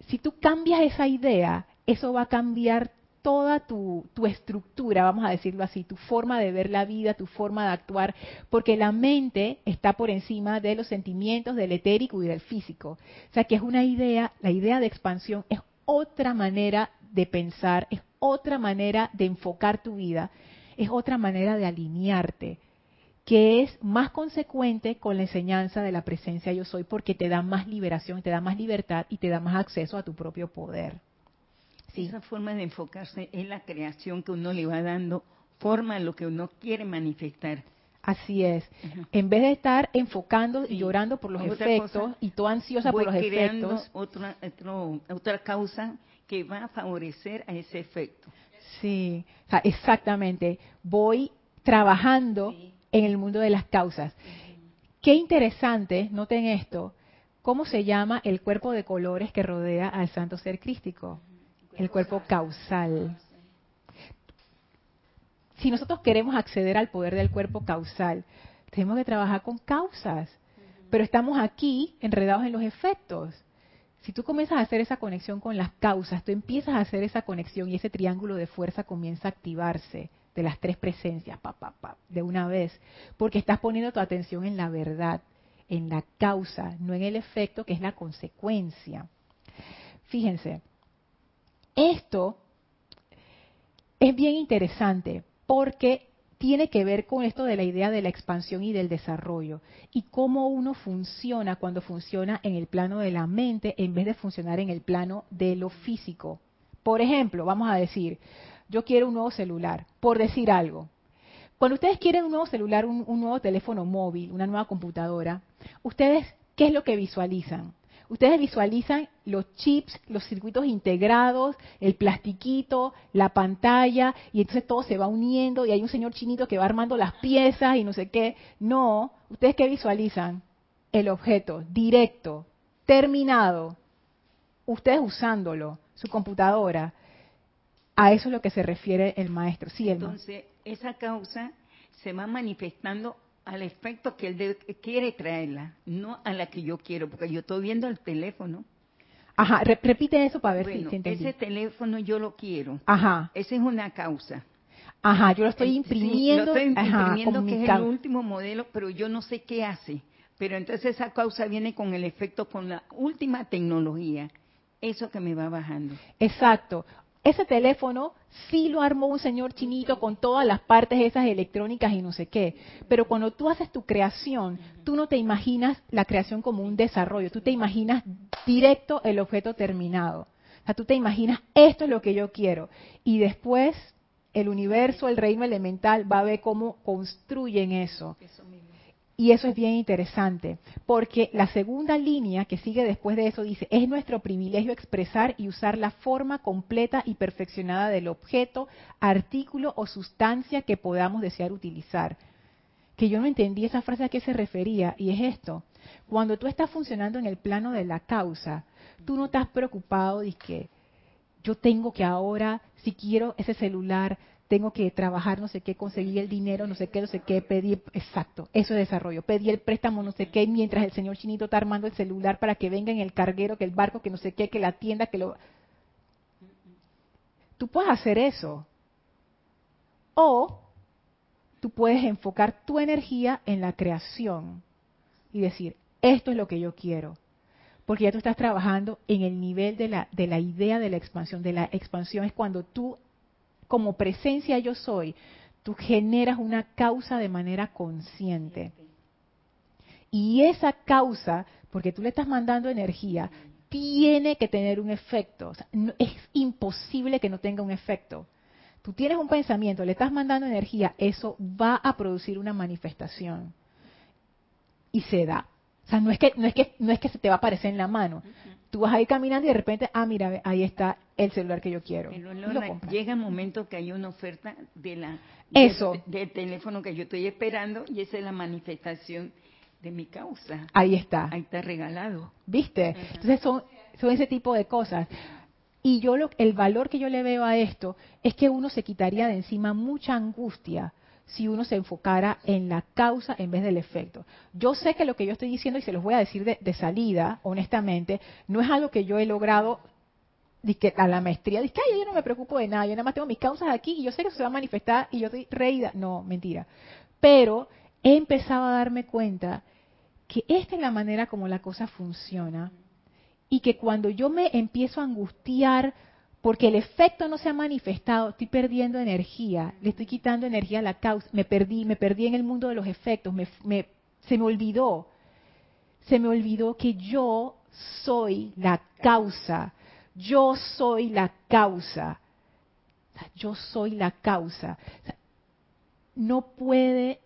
si tú cambias esa idea, eso va a cambiar toda tu, estructura, vamos a decirlo así, tu forma de ver la vida, tu forma de actuar, porque la mente está por encima de los sentimientos, del etérico y del físico. O sea que es una idea, la idea de expansión es otra manera de pensar, es otra manera de enfocar tu vida, es otra manera de alinearte que es más consecuente con la enseñanza de la presencia yo soy porque te da más liberación, te da más libertad y te da más acceso a tu propio poder. Sí. Esa forma de enfocarse en la creación que uno le va dando forma a lo que uno quiere manifestar. Así es. En vez de estar enfocando y llorando por los efectos y todo ansiosa por los efectos. Otra, otra causa que va a favorecer a ese efecto. Sí, exactamente. Voy trabajando en el mundo de las causas. Qué interesante, noten esto, cómo se llama el cuerpo de colores que rodea al santo ser crístico. El cuerpo causal. Si nosotros queremos acceder al poder del cuerpo causal, tenemos que trabajar con causas. Pero estamos aquí enredados en los efectos. Si tú comienzas a hacer esa conexión con las causas, tú empiezas a hacer esa conexión y ese triángulo de fuerza comienza a activarse de las tres presencias, pa, pa, pa, de una vez, porque estás poniendo tu atención en la verdad, en la causa, no en el efecto que es la consecuencia. Fíjense, esto es bien interesante porque tiene que ver con esto de la idea de la expansión y del desarrollo y cómo uno funciona cuando funciona en el plano de la mente en vez de funcionar en el plano de lo físico. Por ejemplo, vamos a decir, yo quiero un nuevo celular, por decir algo. Cuando ustedes quieren un nuevo celular, un, nuevo teléfono móvil, una nueva computadora, ustedes, ¿qué es lo que visualizan? Ustedes visualizan los chips, los circuitos integrados, el plastiquito, la pantalla, y entonces todo se va uniendo y hay un señor chinito que va armando las piezas y no sé qué. No, ¿ustedes qué visualizan? El objeto, directo, terminado. Ustedes usándolo, su computadora. A eso es lo que se refiere el maestro. Sí, Entonces, esa causa se va manifestando al efecto que él quiere traerla, no a la que yo quiero, porque yo estoy viendo el teléfono. Ajá, repite eso para ver si, entendí. Ese teléfono yo lo quiero. Ajá. Esa es una causa. Ajá, yo lo estoy imprimiendo. lo estoy imprimiendo que es el último modelo, pero yo no sé qué hace. Pero entonces esa causa viene con el efecto, con la última tecnología. Eso que me va bajando. Exacto ese teléfono sí lo armó un señor chinito con todas las partes esas electrónicas y no sé qué. Pero cuando tú haces tu creación, tú no te imaginas la creación como un desarrollo, tú te imaginas directo el objeto terminado. O sea, tú te imaginas, esto es lo que yo quiero. Y después el universo, el reino elemental va a ver cómo construyen eso. Y eso es bien interesante, porque la segunda línea que sigue después de eso dice, es nuestro privilegio expresar y usar la forma completa y perfeccionada del objeto, artículo o sustancia que podamos desear utilizar. Que yo no entendí esa frase a qué se refería, y es esto. Cuando tú estás funcionando en el plano de la causa, tú no estás preocupado de que yo tengo que ahora, si quiero ese celular, tengo que trabajar, no sé qué, conseguir el dinero, no sé qué, no sé qué, pedir, exacto, eso es desarrollo, pedir el préstamo, no sé qué, mientras el señor chinito está armando el celular para que venga en el carguero, que el barco, que no sé qué, que la tienda, que lo... Tú puedes hacer eso. O tú puedes enfocar tu energía en la creación y decir, esto es lo que yo quiero. Porque ya tú estás trabajando en el nivel de la, de la idea de la expansión. De la expansión es cuando tú como presencia yo soy, tú generas una causa de manera consciente. Y esa causa, porque tú le estás mandando energía, tiene que tener un efecto. es imposible que no tenga un efecto. Tú tienes un pensamiento, le estás mandando energía, eso va a producir una manifestación. Y se da. O sea, no es que, no es que, no es que se te va a aparecer en la mano. Tú vas a ir caminando y de repente, ah, mira, ahí está el celular que yo quiero. llega un momento que hay una oferta de la Eso. del teléfono que yo estoy esperando y esa es la manifestación de mi causa. Ahí está. Ahí está regalado. ¿Viste? Entonces son, son ese tipo de cosas. Y yo lo, el valor que yo le veo a esto es que uno se quitaría de encima mucha angustia si uno se enfocara en la causa en vez del efecto. Yo sé que lo que yo estoy diciendo, y se los voy a decir de, salida, honestamente, no es algo que yo he logrado a la maestría. Dice que yo no me preocupo de nada, yo nada más tengo mis causas aquí y yo sé que se va a manifestar y yo estoy reída. No, mentira. Pero he empezado a darme cuenta que esta es la manera como la cosa funciona y que cuando yo me empiezo a angustiar porque el efecto no se ha manifestado, estoy perdiendo energía, le estoy quitando energía a la causa, me perdí, me perdí en el mundo de los efectos, se me olvidó, se me olvidó que yo soy la causa, yo soy la causa, yo soy la causa. no puede,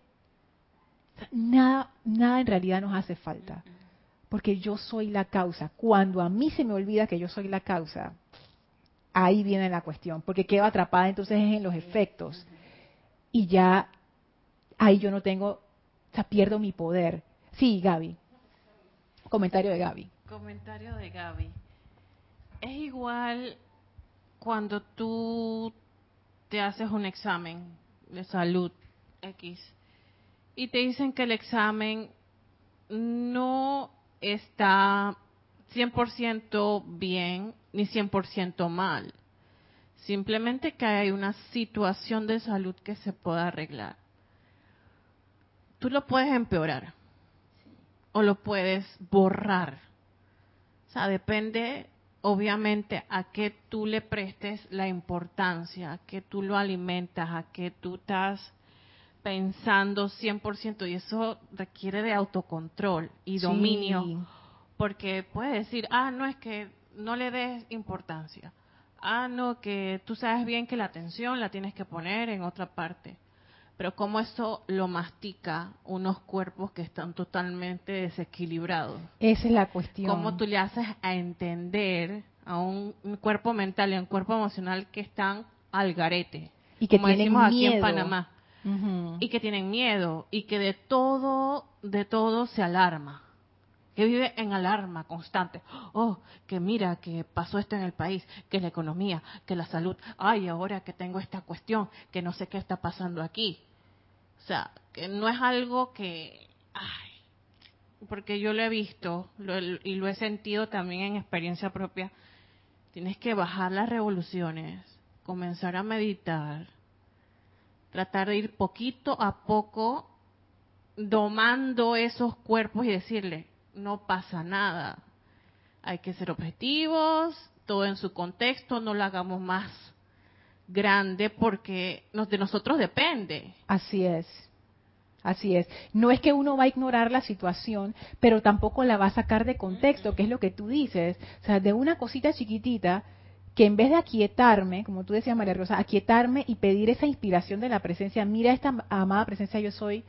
nada, nada en realidad nos hace falta, porque yo soy la causa. Cuando a mí se me olvida que yo soy la causa, ahí viene la cuestión, porque quedo atrapada entonces en los efectos y ya ahí yo no tengo, o sea, pierdo mi poder. Sí, Gaby. Comentario de Gaby. Comentario de Gaby. Es igual cuando tú te haces un examen de salud X y te dicen que el examen no está 100% bien ni 100% mal. Simplemente que hay una situación de salud que se pueda arreglar. Tú lo puedes empeorar o lo puedes borrar. O sea, depende obviamente a qué tú le prestes la importancia, a qué tú lo alimentas, a qué tú estás pensando 100% y eso requiere de autocontrol y dominio porque puede decir, ah, no es que no le des importancia. Ah, no, que tú sabes bien que la atención la tienes que poner en otra parte. Pero cómo eso lo mastica unos cuerpos que están totalmente desequilibrados. Esa es la cuestión. Cómo tú le haces a entender a un, cuerpo mental y a un cuerpo emocional que están al garete. Y que tienen miedo. aquí en Panamá. Y que tienen miedo y que de todo, de todo se alarma que vive en alarma constante. Oh, que mira que pasó esto en el país, que la economía, que la salud. Ay, ahora que tengo esta cuestión, que no sé qué está pasando aquí. O sea, que no es algo que, ay, porque yo lo he visto y lo he sentido también en experiencia propia. Tienes que bajar las revoluciones, comenzar a meditar, tratar de ir poquito a poco domando esos cuerpos y decirle, no pasa nada. Hay que ser objetivos, todo en su contexto, no lo hagamos más grande porque de nosotros depende. Así es. Así es. No es que uno va a ignorar la situación, pero tampoco la va a sacar de contexto, que es lo que tú dices. O sea, de una cosita chiquitita, que en vez de aquietarme, como tú decías María Rosa, aquietarme y pedir esa inspiración de la presencia, mira esta amada presencia yo soy,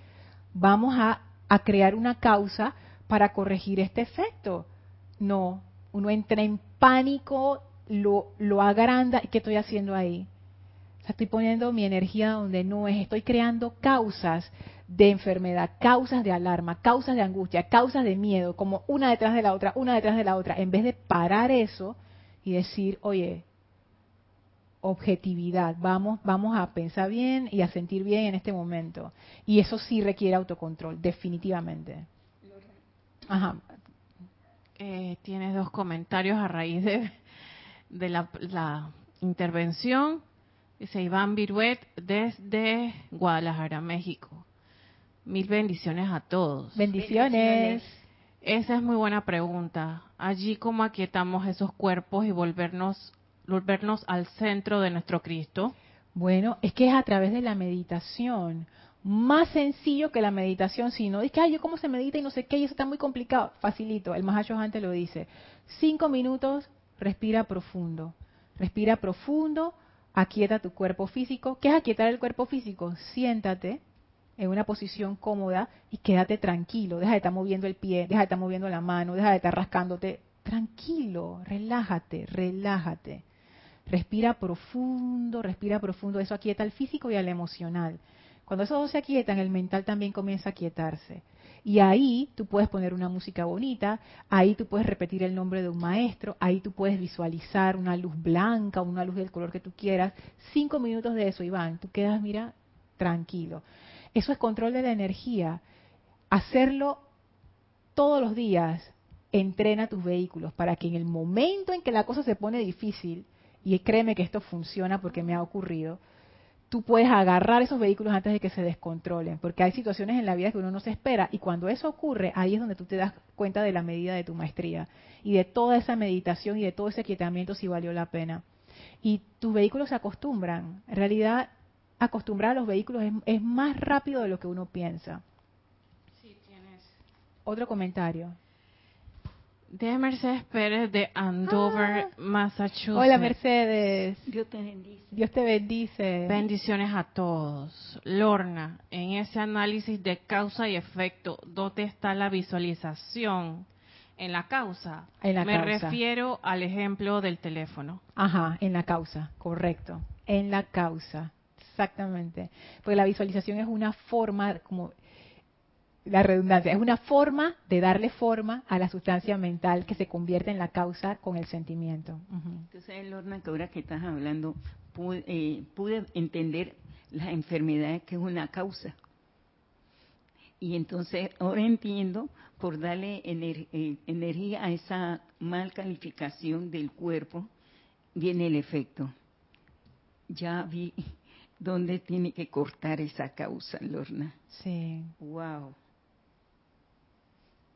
vamos a, a crear una causa para corregir este efecto. No, uno entra en pánico, lo, lo agranda, ¿qué estoy haciendo ahí? Estoy poniendo mi energía donde no es, estoy creando causas de enfermedad, causas de alarma, causas de angustia, causas de miedo, como una detrás de la otra, una detrás de la otra, en vez de parar eso y decir, oye, objetividad, vamos, vamos a pensar bien y a sentir bien en este momento. Y eso sí requiere autocontrol, definitivamente. Ajá. Eh, tienes dos comentarios a raíz de, de la, la intervención. Dice Iván Viruet desde Guadalajara, México. Mil bendiciones a todos. Bendiciones. Esa es muy buena pregunta. Allí cómo aquietamos esos cuerpos y volvernos volvernos al centro de nuestro Cristo. Bueno, es que es a través de la meditación. Más sencillo que la meditación, si no dice, ay, yo cómo se medita y no sé qué, y eso está muy complicado. Facilito, el Mahacho antes lo dice. Cinco minutos, respira profundo. Respira profundo, aquieta tu cuerpo físico. ¿Qué es aquietar el cuerpo físico? Siéntate, en una posición cómoda y quédate tranquilo. Deja de estar moviendo el pie, deja de estar moviendo la mano, deja de estar rascándote. Tranquilo, relájate, relájate. Respira profundo, respira profundo. Eso aquieta al físico y al emocional. Cuando esos dos se aquietan, el mental también comienza a quietarse. Y ahí tú puedes poner una música bonita, ahí tú puedes repetir el nombre de un maestro, ahí tú puedes visualizar una luz blanca, una luz del color que tú quieras. Cinco minutos de eso, Iván, tú quedas, mira, tranquilo. Eso es control de la energía. Hacerlo todos los días entrena tus vehículos para que en el momento en que la cosa se pone difícil, y créeme que esto funciona porque me ha ocurrido, tú puedes agarrar esos vehículos antes de que se descontrolen, porque hay situaciones en la vida que uno no se espera y cuando eso ocurre, ahí es donde tú te das cuenta de la medida de tu maestría y de toda esa meditación y de todo ese aquietamiento si valió la pena. Y tus vehículos se acostumbran. En realidad, acostumbrar a los vehículos es, más rápido de lo que uno piensa. Sí, tienes. Otro comentario. De Mercedes Pérez de Andover, ah. Massachusetts. Hola Mercedes. Dios te bendice. Dios te bendice. Bendiciones a todos. Lorna, en ese análisis de causa y efecto, ¿dónde está la visualización? En la causa. En la Me refiero al ejemplo del teléfono. Ajá, en la causa, correcto. En la causa. Exactamente. Porque la visualización es una forma, como la redundancia, es una forma de darle forma a la sustancia mental que se convierte en la causa con el sentimiento. Entonces, Lorna, que ahora que estás hablando, pude, eh, pude entender la enfermedad que es una causa. Y entonces ahora entiendo por darle eh, energía a esa mal calificación del cuerpo, viene el efecto. Ya vi dónde tiene que cortar esa causa, Lorna. Sí. Wow.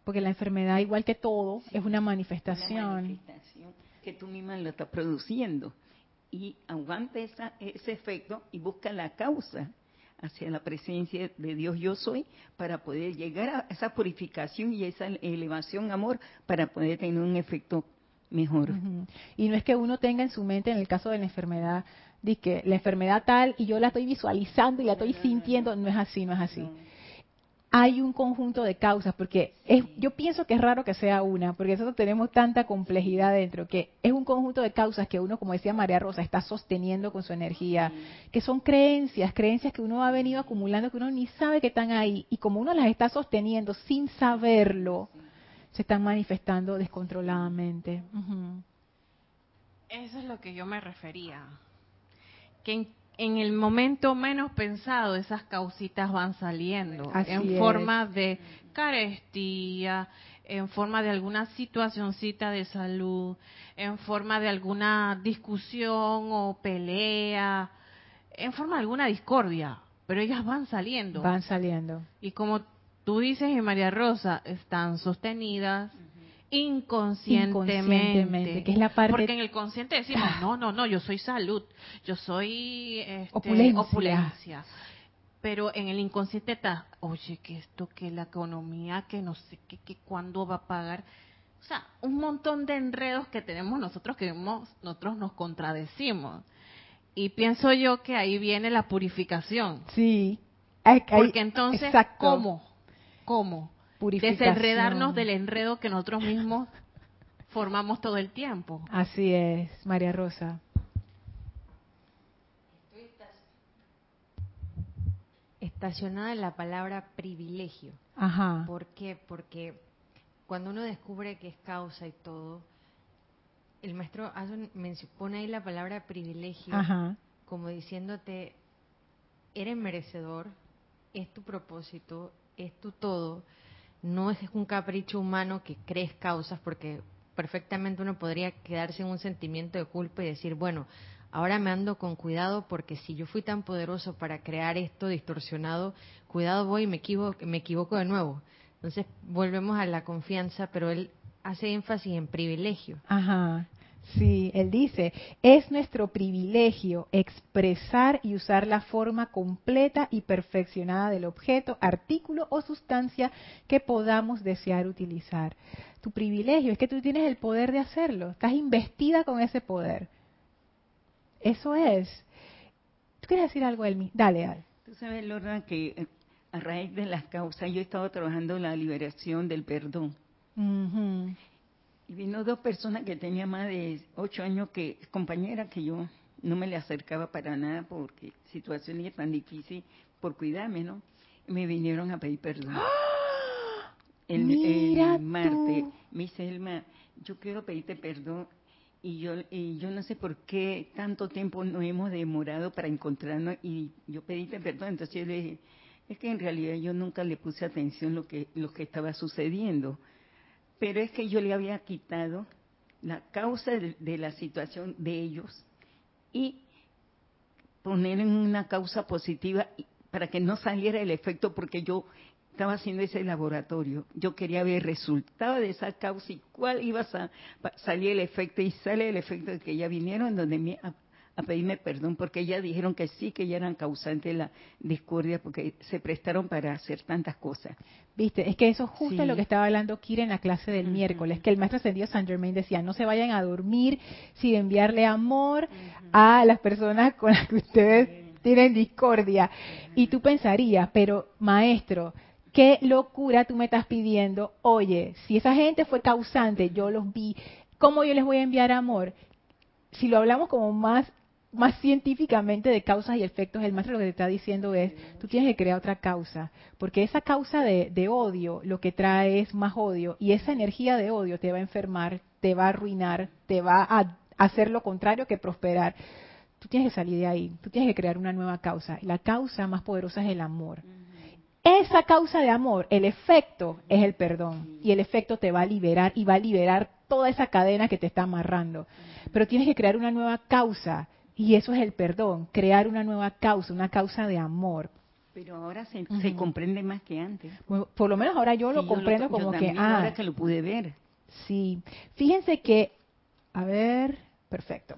Porque la enfermedad, igual que todo, es una manifestación. Una manifestación que tú misma lo estás produciendo. Y aguanta esa, ese efecto y busca la causa hacia la presencia de Dios yo soy para poder llegar a esa purificación y esa elevación amor para poder tener un efecto mejor. Y no es que uno tenga en su mente, en el caso de la enfermedad, de que la enfermedad tal y yo la estoy visualizando y la estoy sintiendo, no es así, no es así. Hay un conjunto de causas, porque es, yo pienso que es raro que sea una, porque nosotros tenemos tanta complejidad dentro, que es un conjunto de causas que uno, como decía María Rosa, está sosteniendo con su energía, que son creencias, creencias que uno ha venido acumulando, que uno ni sabe que están ahí, y como uno las está sosteniendo sin saberlo, se están manifestando descontroladamente. Eso es lo que yo me refería. Que en, el momento menos pensado esas causitas van saliendo en forma de carestía, en forma de alguna situacioncita de salud, en forma de alguna discusión o pelea, en forma de alguna discordia, pero ellas van saliendo. Van saliendo. Y como tú dices y María Rosa, están sostenidas inconscientemente, que es la parte porque en el consciente decimos no no no yo soy salud yo soy este, opulencia. pero en el inconsciente está oye que esto que la economía que no sé qué que cuándo va a pagar. O sea un montón de enredos que tenemos nosotros que nosotros nos contradecimos. Y pienso yo que ahí viene la purificación. Sí. Porque entonces cómo cómo desenredarnos del enredo que nosotros mismos formamos todo el tiempo. Así es, María Rosa. estacionada en la palabra privilegio. Ajá. ¿Por qué? Porque cuando uno descubre que es causa y todo, el maestro me pone ahí la palabra privilegio como diciéndote, eres merecedor, es tu propósito, es tu todo, no es un capricho humano que crees causas, porque perfectamente uno podría quedarse en un sentimiento de culpa y decir, bueno, ahora me ando con cuidado porque si yo fui tan poderoso para crear esto distorsionado, cuidado voy y me equivoco, me equivoco de nuevo. Entonces volvemos a la confianza, pero él hace énfasis en privilegio. Ajá. Sí, él dice, es nuestro privilegio expresar y usar la forma completa y perfeccionada del objeto, artículo o sustancia que podamos desear utilizar. Tu privilegio es que tú tienes el poder de hacerlo, estás investida con ese poder. Eso es. ¿Tú quieres decir algo, Elmi? Dale, dale. Tú sabes, Lorna, que eh, a raíz de las causas yo he estado trabajando en la liberación del perdón. Y vino dos personas que tenía más de ocho años, que compañera que yo no me le acercaba para nada porque situación es tan difícil por cuidarme, ¿no? me vinieron a pedir perdón. ¡Ah! El, el martes, me dice Elma, yo quiero pedirte perdón y yo y yo no sé por qué tanto tiempo no hemos demorado para encontrarnos y yo pedíte perdón, entonces yo le dije, es que en realidad yo nunca le puse atención lo que lo que estaba sucediendo pero es que yo le había quitado la causa de, la situación de ellos y poner en una causa positiva para que no saliera el efecto porque yo estaba haciendo ese laboratorio. Yo quería ver el resultado de esa causa y cuál iba a salir el efecto y sale el efecto de que ya vinieron donde me a pedirme perdón porque ya dijeron que sí, que ya eran causantes de la discordia porque se prestaron para hacer tantas cosas. Viste, es que eso es justo lo que estaba hablando Kira en la clase del miércoles, que el maestro ascendido San Germain decía, no se vayan a dormir sin enviarle amor a las personas con las que ustedes tienen discordia. Y tú pensarías, pero maestro, qué locura tú me estás pidiendo, oye, si esa gente fue causante, yo los vi, ¿cómo yo les voy a enviar amor? si lo hablamos como más más científicamente de causas y efectos, el maestro lo que te está diciendo es, tú tienes que crear otra causa, porque esa causa de, odio lo que trae es más odio y esa energía de odio te va a enfermar, te va a arruinar, te va a hacer lo contrario que prosperar. Tú tienes que salir de ahí, tú tienes que crear una nueva causa. La causa más poderosa es el amor. Esa causa de amor, el efecto es el perdón y el efecto te va a liberar y va a liberar toda esa cadena que te está amarrando. Pero tienes que crear una nueva causa y eso es el perdón, crear una nueva causa, una causa de amor. Pero ahora se, comprende más que antes. por lo menos ahora yo lo comprendo como que... Ah, ahora que lo pude ver. Sí. Fíjense que, a ver, Perfecto.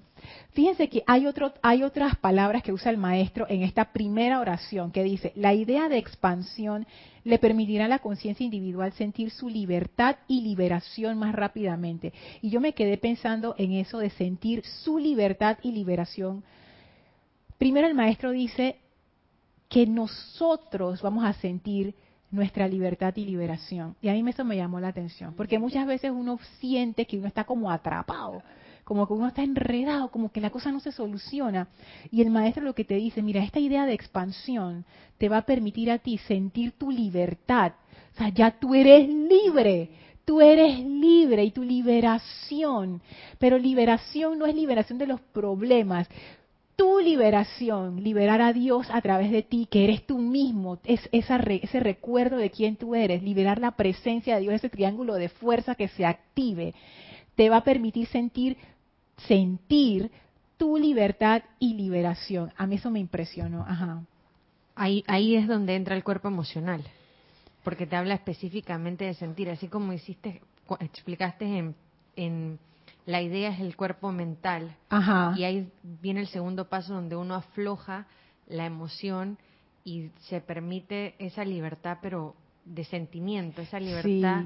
Fíjense que hay, otro, hay otras palabras que usa el maestro en esta primera oración que dice, la idea de expansión le permitirá a la conciencia individual sentir su libertad y liberación más rápidamente. Y yo me quedé pensando en eso de sentir su libertad y liberación. Primero el maestro dice que nosotros vamos a sentir nuestra libertad y liberación. Y a mí eso me llamó la atención, porque muchas veces uno siente que uno está como atrapado como que uno está enredado, como que la cosa no se soluciona. Y el maestro lo que te dice, mira, esta idea de expansión te va a permitir a ti sentir tu libertad. O sea, ya tú eres libre, tú eres libre y tu liberación. Pero liberación no es liberación de los problemas. Tu liberación, liberar a Dios a través de ti, que eres tú mismo, es ese recuerdo de quién tú eres, liberar la presencia de Dios, ese triángulo de fuerza que se active, te va a permitir sentir sentir tu libertad y liberación. A mí eso me impresionó. Ajá. Ahí, ahí es donde entra el cuerpo emocional, porque te habla específicamente de sentir, así como hiciste explicaste en, en la idea es el cuerpo mental. Y ahí viene el segundo paso donde uno afloja la emoción y se permite esa libertad, pero de sentimiento, esa libertad.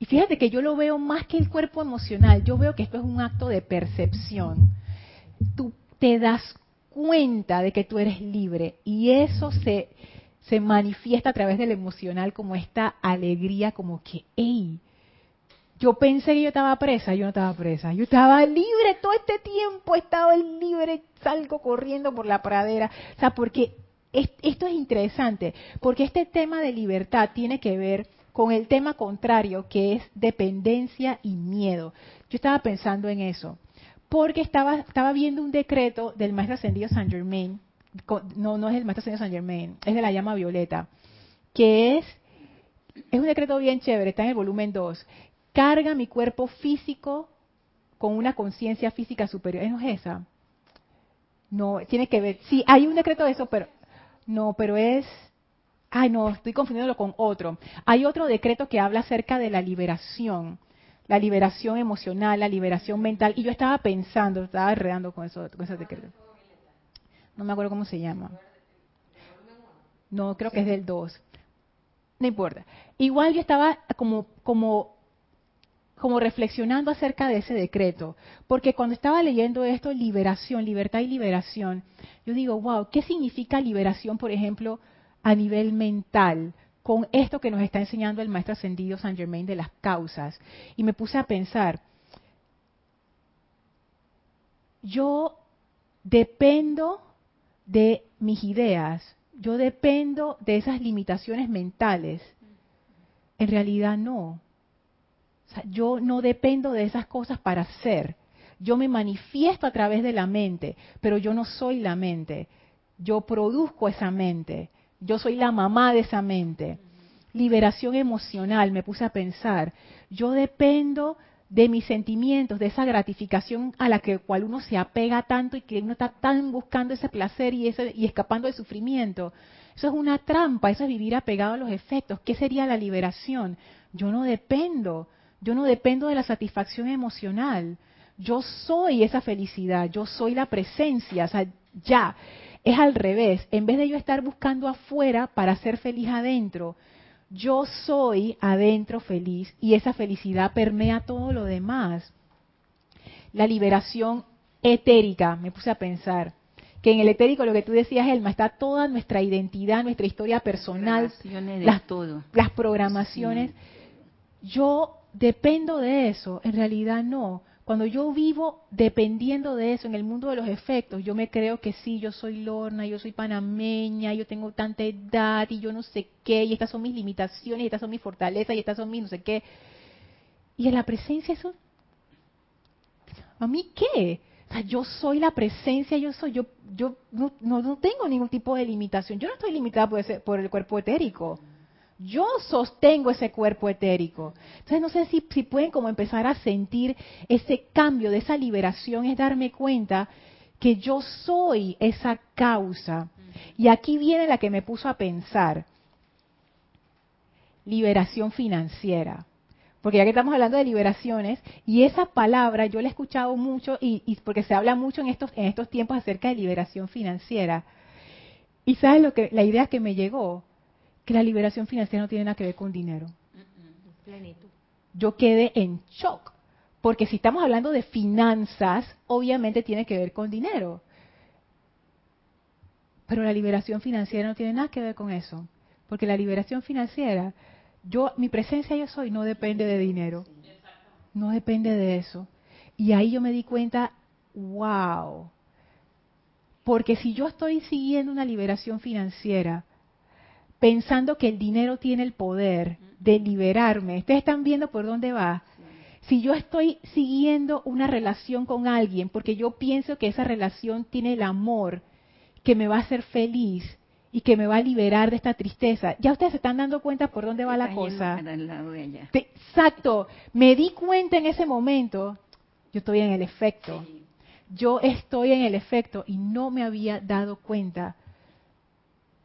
Y fíjate que yo lo veo más que el cuerpo emocional, yo veo que esto es un acto de percepción. Tú te das cuenta de que tú eres libre y eso se, se manifiesta a través del emocional como esta alegría, como que, hey, yo pensé que yo estaba presa, yo no estaba presa, yo estaba libre todo este tiempo, he estado libre, salgo corriendo por la pradera, o sea, porque esto es interesante, porque este tema de libertad tiene que ver con el tema contrario, que es dependencia y miedo. Yo estaba pensando en eso, porque estaba, estaba viendo un decreto del maestro ascendido Saint Germain, no, no es el maestro ascendido Saint Germain, es de la llama violeta, que es, es un decreto bien chévere, está en el volumen 2, carga mi cuerpo físico con una conciencia física superior. ¿No es esa? No, tiene que ver, sí, hay un decreto de eso, pero no, pero es, ay no, estoy confundiéndolo con otro. Hay otro decreto que habla acerca de la liberación, la liberación emocional, la liberación mental, y yo estaba pensando, estaba enredando con eso, con ese decreto. No me acuerdo cómo se llama. No, creo que es del 2. No importa. Igual yo estaba como, como como reflexionando acerca de ese decreto, porque cuando estaba leyendo esto, liberación, libertad y liberación, yo digo, wow, ¿qué significa liberación, por ejemplo, a nivel mental? con esto que nos está enseñando el maestro ascendido San Germain de las causas. Y me puse a pensar, yo dependo de mis ideas, yo dependo de esas limitaciones mentales. En realidad no yo no dependo de esas cosas para ser. Yo me manifiesto a través de la mente, pero yo no soy la mente. Yo produzco esa mente. Yo soy la mamá de esa mente. Liberación emocional, me puse a pensar. Yo dependo de mis sentimientos, de esa gratificación a la que cual uno se apega tanto y que uno está tan buscando ese placer y, ese, y escapando del sufrimiento. Eso es una trampa, eso es vivir apegado a los efectos. ¿Qué sería la liberación? Yo no dependo yo no dependo de la satisfacción emocional. Yo soy esa felicidad, yo soy la presencia, o sea, ya. Es al revés, en vez de yo estar buscando afuera para ser feliz adentro, yo soy adentro feliz y esa felicidad permea todo lo demás. La liberación etérica, me puse a pensar, que en el etérico lo que tú decías, Elma, está toda nuestra identidad, nuestra historia personal, las, todo. las programaciones. Yo dependo de eso, en realidad no. Cuando yo vivo dependiendo de eso en el mundo de los efectos, yo me creo que sí, yo soy Lorna, yo soy panameña, yo tengo tanta edad y yo no sé qué, y estas son mis limitaciones, y estas son mis fortalezas, y estas son mis no sé qué. Y en la presencia eso, ¿a mí qué? O sea, yo soy la presencia, yo soy, yo, yo no, no, tengo ningún tipo de limitación. Yo no estoy limitada por, ese, por el cuerpo etérico. Yo sostengo ese cuerpo etérico. Entonces no sé si, si pueden como empezar a sentir ese cambio de esa liberación, es darme cuenta que yo soy esa causa. Y aquí viene la que me puso a pensar. Liberación financiera. Porque ya que estamos hablando de liberaciones, y esa palabra yo la he escuchado mucho, y, y, porque se habla mucho en estos, en estos tiempos acerca de liberación financiera. Y sabes lo que, la idea que me llegó, que la liberación financiera no tiene nada que ver con dinero. Yo quedé en shock, porque si estamos hablando de finanzas, obviamente tiene que ver con dinero. Pero la liberación financiera no tiene nada que ver con eso, porque la liberación financiera, yo mi presencia yo soy no depende de dinero. No depende de eso. Y ahí yo me di cuenta, wow. Porque si yo estoy siguiendo una liberación financiera, pensando que el dinero tiene el poder de liberarme. Ustedes están viendo por dónde va. Si yo estoy siguiendo una relación con alguien porque yo pienso que esa relación tiene el amor que me va a hacer feliz y que me va a liberar de esta tristeza, ya ustedes se están dando cuenta por dónde va la cosa. Exacto. Me di cuenta en ese momento, yo estoy en el efecto. Yo estoy en el efecto y no me había dado cuenta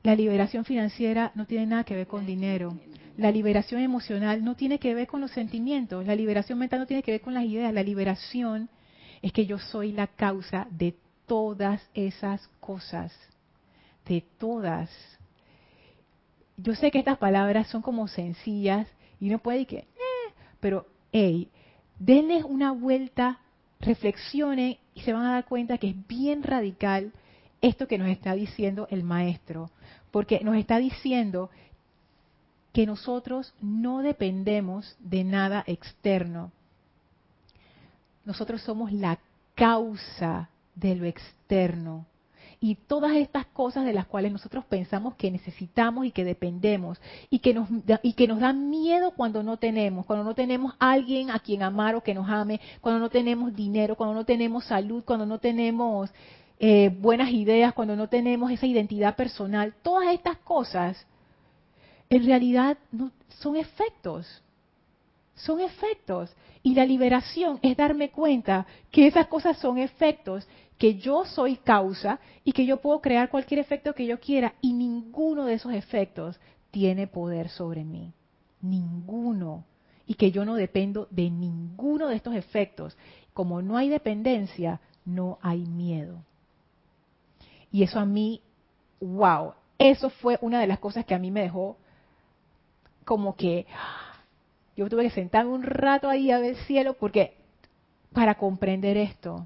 la liberación financiera no tiene nada que ver con dinero, La liberación emocional no tiene que ver con los sentimientos, la liberación mental no tiene que ver con las ideas, la liberación es que yo soy la causa de todas esas cosas, de todas. Yo sé que estas palabras son como sencillas y no puede que, eh", pero hey, denles una vuelta, reflexionen y se van a dar cuenta que es bien radical esto que nos está diciendo el maestro, porque nos está diciendo que nosotros no dependemos de nada externo. Nosotros somos la causa de lo externo. Y todas estas cosas de las cuales nosotros pensamos que necesitamos y que dependemos y que nos y que nos dan miedo cuando no tenemos, cuando no tenemos alguien a quien amar o que nos ame, cuando no tenemos dinero, cuando no tenemos salud, cuando no tenemos eh, buenas ideas, cuando no tenemos esa identidad personal, todas estas cosas en realidad no, son efectos. Son efectos. Y la liberación es darme cuenta que esas cosas son efectos, que yo soy causa y que yo puedo crear cualquier efecto que yo quiera y ninguno de esos efectos tiene poder sobre mí. Ninguno. Y que yo no dependo de ninguno de estos efectos. Como no hay dependencia, no hay miedo. Y eso a mí, wow, eso fue una de las cosas que a mí me dejó como que yo tuve que sentarme un rato ahí a ver el cielo porque para comprender esto,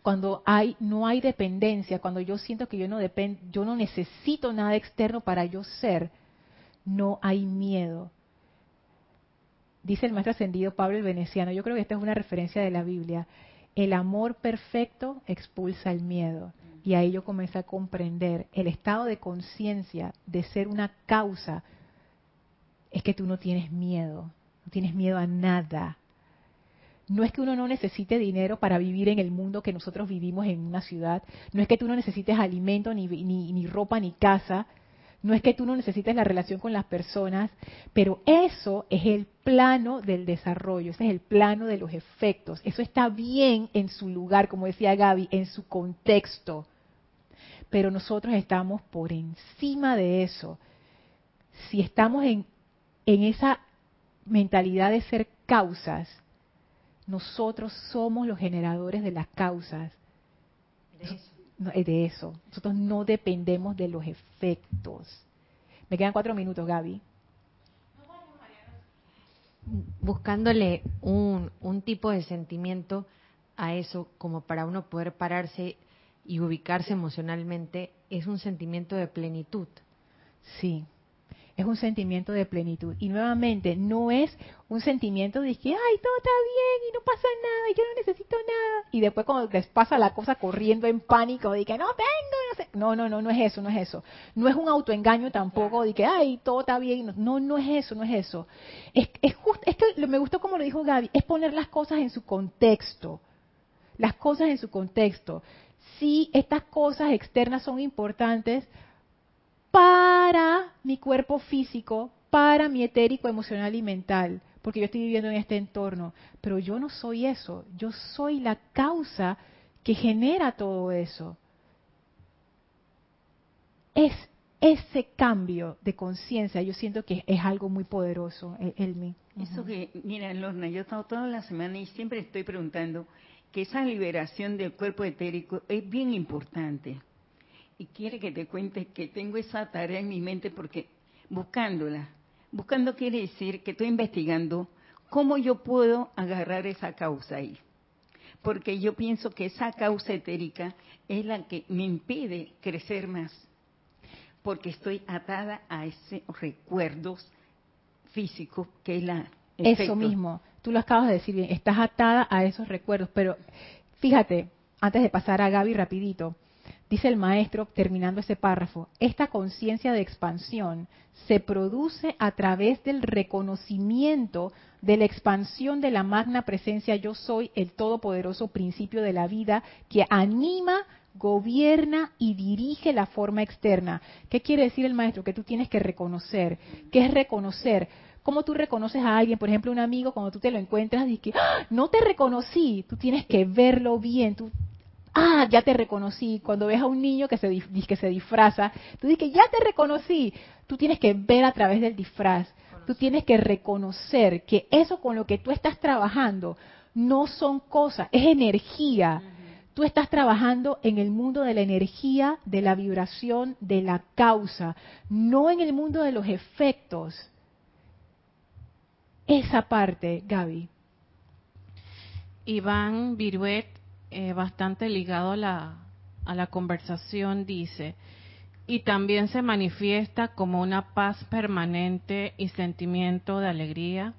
cuando hay no hay dependencia, cuando yo siento que yo no depend, yo no necesito nada externo para yo ser, no hay miedo. Dice el maestro ascendido Pablo el Veneciano, yo creo que esta es una referencia de la Biblia. El amor perfecto expulsa el miedo. Y ahí yo comencé a comprender el estado de conciencia de ser una causa es que tú no tienes miedo, no tienes miedo a nada. No es que uno no necesite dinero para vivir en el mundo que nosotros vivimos en una ciudad, no es que tú no necesites alimento, ni, ni, ni ropa, ni casa, no es que tú no necesites la relación con las personas, pero eso es el plano del desarrollo, ese es el plano de los efectos. Eso está bien en su lugar, como decía Gaby, en su contexto. Pero nosotros estamos por encima de eso. Si estamos en en esa mentalidad de ser causas, nosotros somos los generadores de las causas. De eso. Nosotros no dependemos de los efectos. Me quedan cuatro minutos, Gaby. Buscándole un, un tipo de sentimiento a eso, como para uno poder pararse y ubicarse emocionalmente, es un sentimiento de plenitud. Sí, es un sentimiento de plenitud. Y nuevamente, no es un sentimiento de que, ay, todo está bien y no pasa nada y yo no necesito nada. Y después cuando les pasa la cosa corriendo en pánico, de que no tengo, no sé. No, no, no, no es eso, no es eso. No es un autoengaño tampoco de que, ay, todo está bien. No, no es eso, no es eso. Es, es, just, es que me gustó como lo dijo Gaby, es poner las cosas en su contexto. Las cosas en su contexto. Si estas cosas externas son importantes, para mi cuerpo físico, para mi etérico, emocional y mental, porque yo estoy viviendo en este entorno. Pero yo no soy eso, yo soy la causa que genera todo eso. Es ese cambio de conciencia, yo siento que es algo muy poderoso, Elmi. Eso que, mira, Lorna, yo he estado toda la semana y siempre estoy preguntando que esa liberación del cuerpo etérico es bien importante y quiere que te cuente que tengo esa tarea en mi mente porque buscándola, buscando quiere decir que estoy investigando cómo yo puedo agarrar esa causa ahí. Porque yo pienso que esa causa etérica es la que me impide crecer más. Porque estoy atada a esos recuerdos físicos que es la... Eso mismo, tú lo acabas de decir bien, estás atada a esos recuerdos, pero fíjate, antes de pasar a Gaby rapidito, Dice el maestro, terminando ese párrafo, esta conciencia de expansión se produce a través del reconocimiento de la expansión de la magna presencia yo soy, el todopoderoso principio de la vida que anima, gobierna y dirige la forma externa. ¿Qué quiere decir el maestro? Que tú tienes que reconocer. ¿Qué es reconocer? ¿Cómo tú reconoces a alguien, por ejemplo, un amigo, cuando tú te lo encuentras y que ¡Ah! no te reconocí? Tú tienes que verlo bien, tú ah, ya te reconocí. Cuando ves a un niño que se, que se disfraza, tú dices, ya te reconocí. Tú tienes que ver a través del disfraz. Tú tienes que reconocer que eso con lo que tú estás trabajando no son cosas, es energía. Tú estás trabajando en el mundo de la energía, de la vibración, de la causa, no en el mundo de los efectos. Esa parte, Gaby. Iván Viruet, eh, bastante ligado a la, a la conversación, dice, y también se manifiesta como una paz permanente y sentimiento de alegría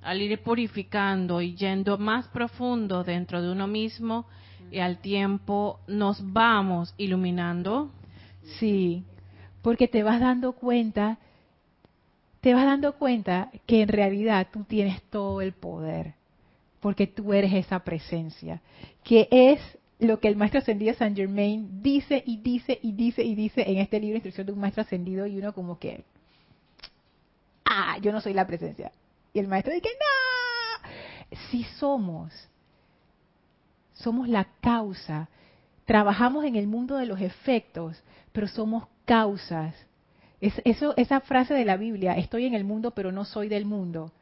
al ir purificando y yendo más profundo dentro de uno mismo y al tiempo nos vamos iluminando. Sí, porque te vas dando cuenta, te vas dando cuenta que en realidad tú tienes todo el poder, porque tú eres esa presencia, que es lo que el maestro ascendido Saint Germain dice y dice y dice y dice en este libro Instrucción de un maestro ascendido y uno como que, ah, yo no soy la presencia. Y el maestro dice, no, sí somos, somos la causa. Trabajamos en el mundo de los efectos, pero somos causas. Es, esa frase de la Biblia, estoy en el mundo pero no soy del mundo.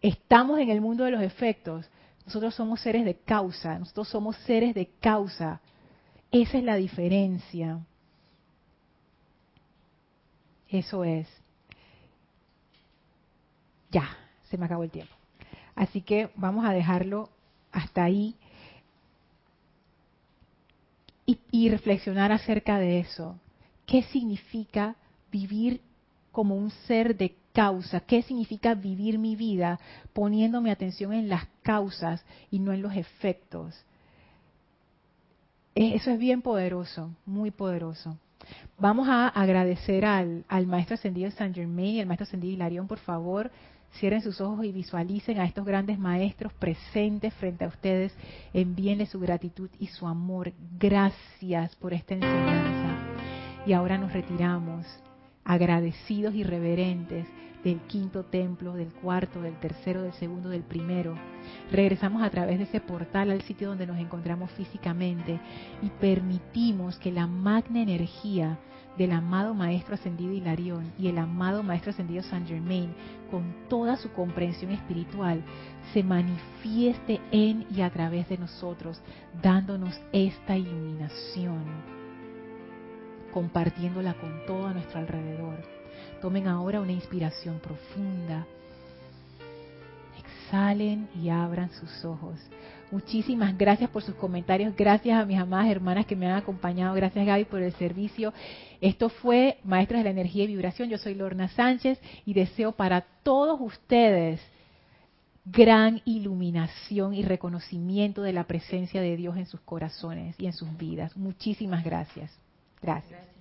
Estamos en el mundo de los efectos. Nosotros somos seres de causa, nosotros somos seres de causa. Esa es la diferencia. Eso es. Ya, se me acabó el tiempo. Así que vamos a dejarlo hasta ahí y, reflexionar acerca de eso. ¿Qué significa vivir como un ser de causa? ¿Qué significa vivir mi vida poniendo mi atención en las causas y no en los efectos? E, eso es bien poderoso, muy poderoso. Vamos a agradecer al, al Maestro Ascendido San Germain y al Maestro Ascendido Hilarión, por favor, Cierren sus ojos y visualicen a estos grandes maestros presentes frente a ustedes. Envíenle su gratitud y su amor. Gracias por esta enseñanza. Y ahora nos retiramos agradecidos y reverentes del quinto templo, del cuarto, del tercero, del segundo, del primero. Regresamos a través de ese portal al sitio donde nos encontramos físicamente y permitimos que la magna energía del amado Maestro Ascendido Hilarión y el amado Maestro Ascendido San Germain, con toda su comprensión espiritual, se manifieste en y a través de nosotros, dándonos esta iluminación, compartiéndola con todo a nuestro alrededor. Tomen ahora una inspiración profunda. Exhalen y abran sus ojos. Muchísimas gracias por sus comentarios. Gracias a mis amadas hermanas que me han acompañado. Gracias Gaby por el servicio. Esto fue Maestras de la Energía y Vibración. Yo soy Lorna Sánchez y deseo para todos ustedes gran iluminación y reconocimiento de la presencia de Dios en sus corazones y en sus vidas. Muchísimas gracias. Gracias.